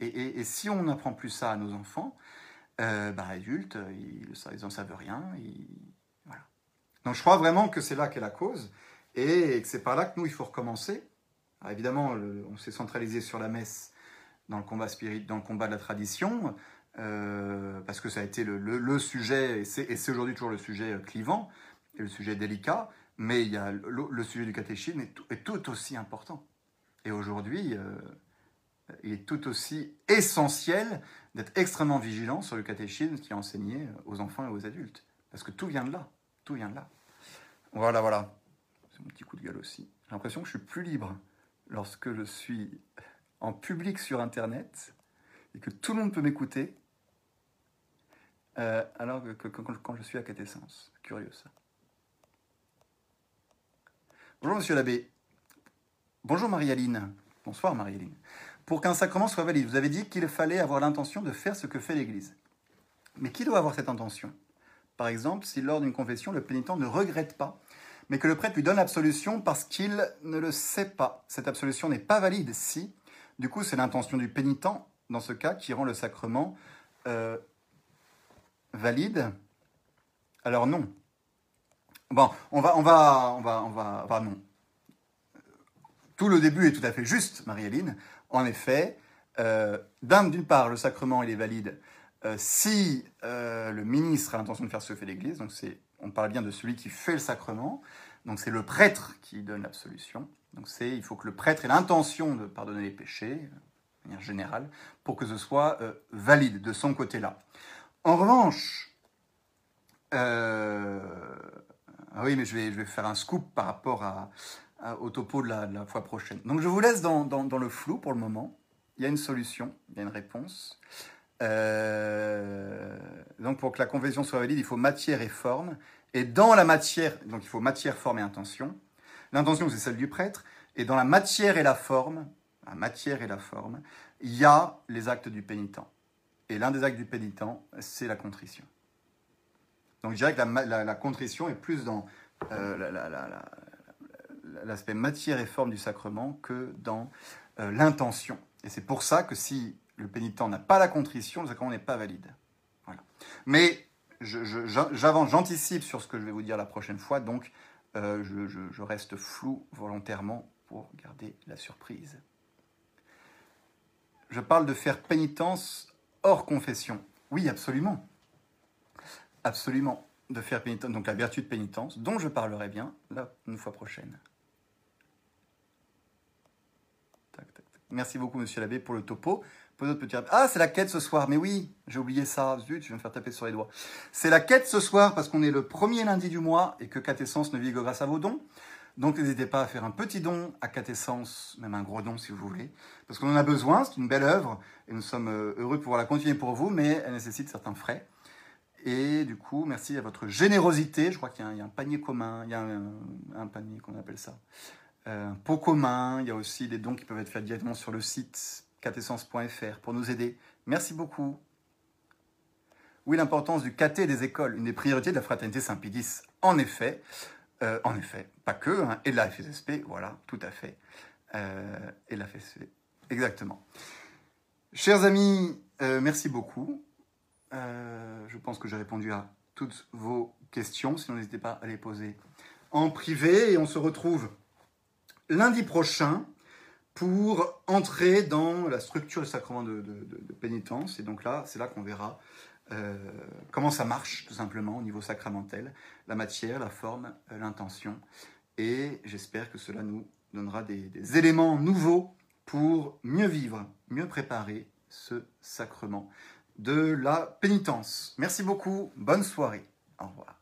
Et, si on n'apprend plus ça à nos enfants, euh, bah, adultes, ils n'en savent rien. Donc je crois vraiment que c'est là qu'est la cause et que c'est par là que nous, il faut recommencer. évidemment, on s'est centralisé sur la messe dans le combat spirit, dans le combat de la tradition, euh, parce que ça a été le, sujet, et c'est aujourd'hui toujours le sujet clivant, et le sujet délicat, mais il y a le, sujet du catéchisme est tout, aussi important. Et aujourd'hui, euh, il est tout aussi essentiel d'être extrêmement vigilant sur le catéchisme qui est enseigné aux enfants et aux adultes. Parce que tout vient de là. Tout vient de là. Voilà, voilà. C'est mon petit coup de gueule aussi. J'ai l'impression que je suis plus libre lorsque je suis en public sur Internet et que tout le monde peut m'écouter, euh, alors que, quand je suis à Catessence. Curieux ça. Bonjour Monsieur l'abbé. Bonjour Marie-Aline. Bonsoir Marie-Aline pour qu'un sacrement soit valide. Vous avez dit qu'il fallait avoir l'intention de faire ce que fait l'Église. Mais qui doit avoir cette intention? Par exemple, si lors d'une confession, le pénitent ne regrette pas, mais que le prêtre lui donne l'absolution parce qu'il ne le sait pas. Cette absolution n'est pas valide si, du coup, c'est l'intention du pénitent, dans ce cas, qui rend le sacrement euh, valide. Alors non. Bon, on va, on va, on va, on va, non. Tout le début est tout à fait juste, Marie-Aline. En effet, euh, d'une part, le sacrement, il est valide euh, si le ministre a l'intention de faire ce fait l'Église. Donc, on parle bien de celui qui fait le sacrement. Donc, c'est le prêtre qui donne l'absolution. Donc, c'est, il faut que le prêtre ait l'intention de pardonner les péchés, de manière générale, pour que ce soit valide de son côté-là. En revanche, ah oui, mais je vais, je vais faire un scoop par rapport à, au topo de la, fois prochaine. Donc je vous laisse dans, le flou pour le moment. Il y a une solution, il y a une réponse. Euh, donc pour que la confession soit valide, il faut matière et forme. Et dans la matière, donc il faut matière, forme et intention. L'intention, c'est celle du prêtre. Et dans la matière et la forme, la matière et la forme, il y a les actes du pénitent. Et l'un des actes du pénitent, c'est la contrition. Donc je dirais que la, contrition est plus dans euh, la, l'aspect matière et forme du sacrement que dans euh, l'intention. Et c'est pour ça que si le pénitent n'a pas la contrition, le sacrement n'est pas valide. Mais j'avance, j'anticipe sur ce que je vais vous dire la prochaine fois, donc euh, je, reste flou volontairement pour garder la surprise. Je parle de faire pénitence hors confession. Oui, absolument. Absolument. De faire pénitence, donc la vertu de pénitence, dont je parlerai bien la une fois prochaine. Merci beaucoup, monsieur l'abbé, pour le topo. Ah, c'est la quête ce soir. Mais oui, j'ai oublié ça. Zut, je vais me faire taper sur les doigts. C'est la quête ce soir parce qu'on est le premier lundi du mois et que Catessence ne vit que grâce à vos dons. Donc n'hésitez pas à faire un petit don à Catessence, même un gros don si vous voulez, parce qu'on en a besoin, c'est une belle œuvre, et nous sommes euh, heureux de pouvoir la continuer pour vous, mais elle nécessite certains frais. Et du coup, merci à votre générosité. Je crois qu'il y, a un panier commun, il y a un panier qu'on appelle ça. Euh, un pot commun, il y a aussi des dons qui peuvent être faits directement sur le site catessence.fr pour nous aider. Merci beaucoup. Oui, l'importance du caté des écoles, une des priorités de la fraternité Saint-Pédis. En effet, euh, en effet, pas que, hein, et de la FSSP, voilà, tout à fait. Euh, et la FSSP, exactement. Chers amis, merci beaucoup. je pense que j'ai répondu à toutes vos questions. Sinon, n'hésitez pas à les poser en privé. Et on se retrouve lundi prochain pour entrer dans la structure du sacrement de, pénitence. Et donc là, c'est là qu'on verra euh, comment ça marche, tout simplement, au niveau sacramentel, la matière, la forme, euh, l'intention. Et j'espère que cela nous donnera des, des éléments nouveaux pour mieux vivre, mieux préparer ce sacrement de la pénitence. Merci beaucoup, bonne soirée, au revoir.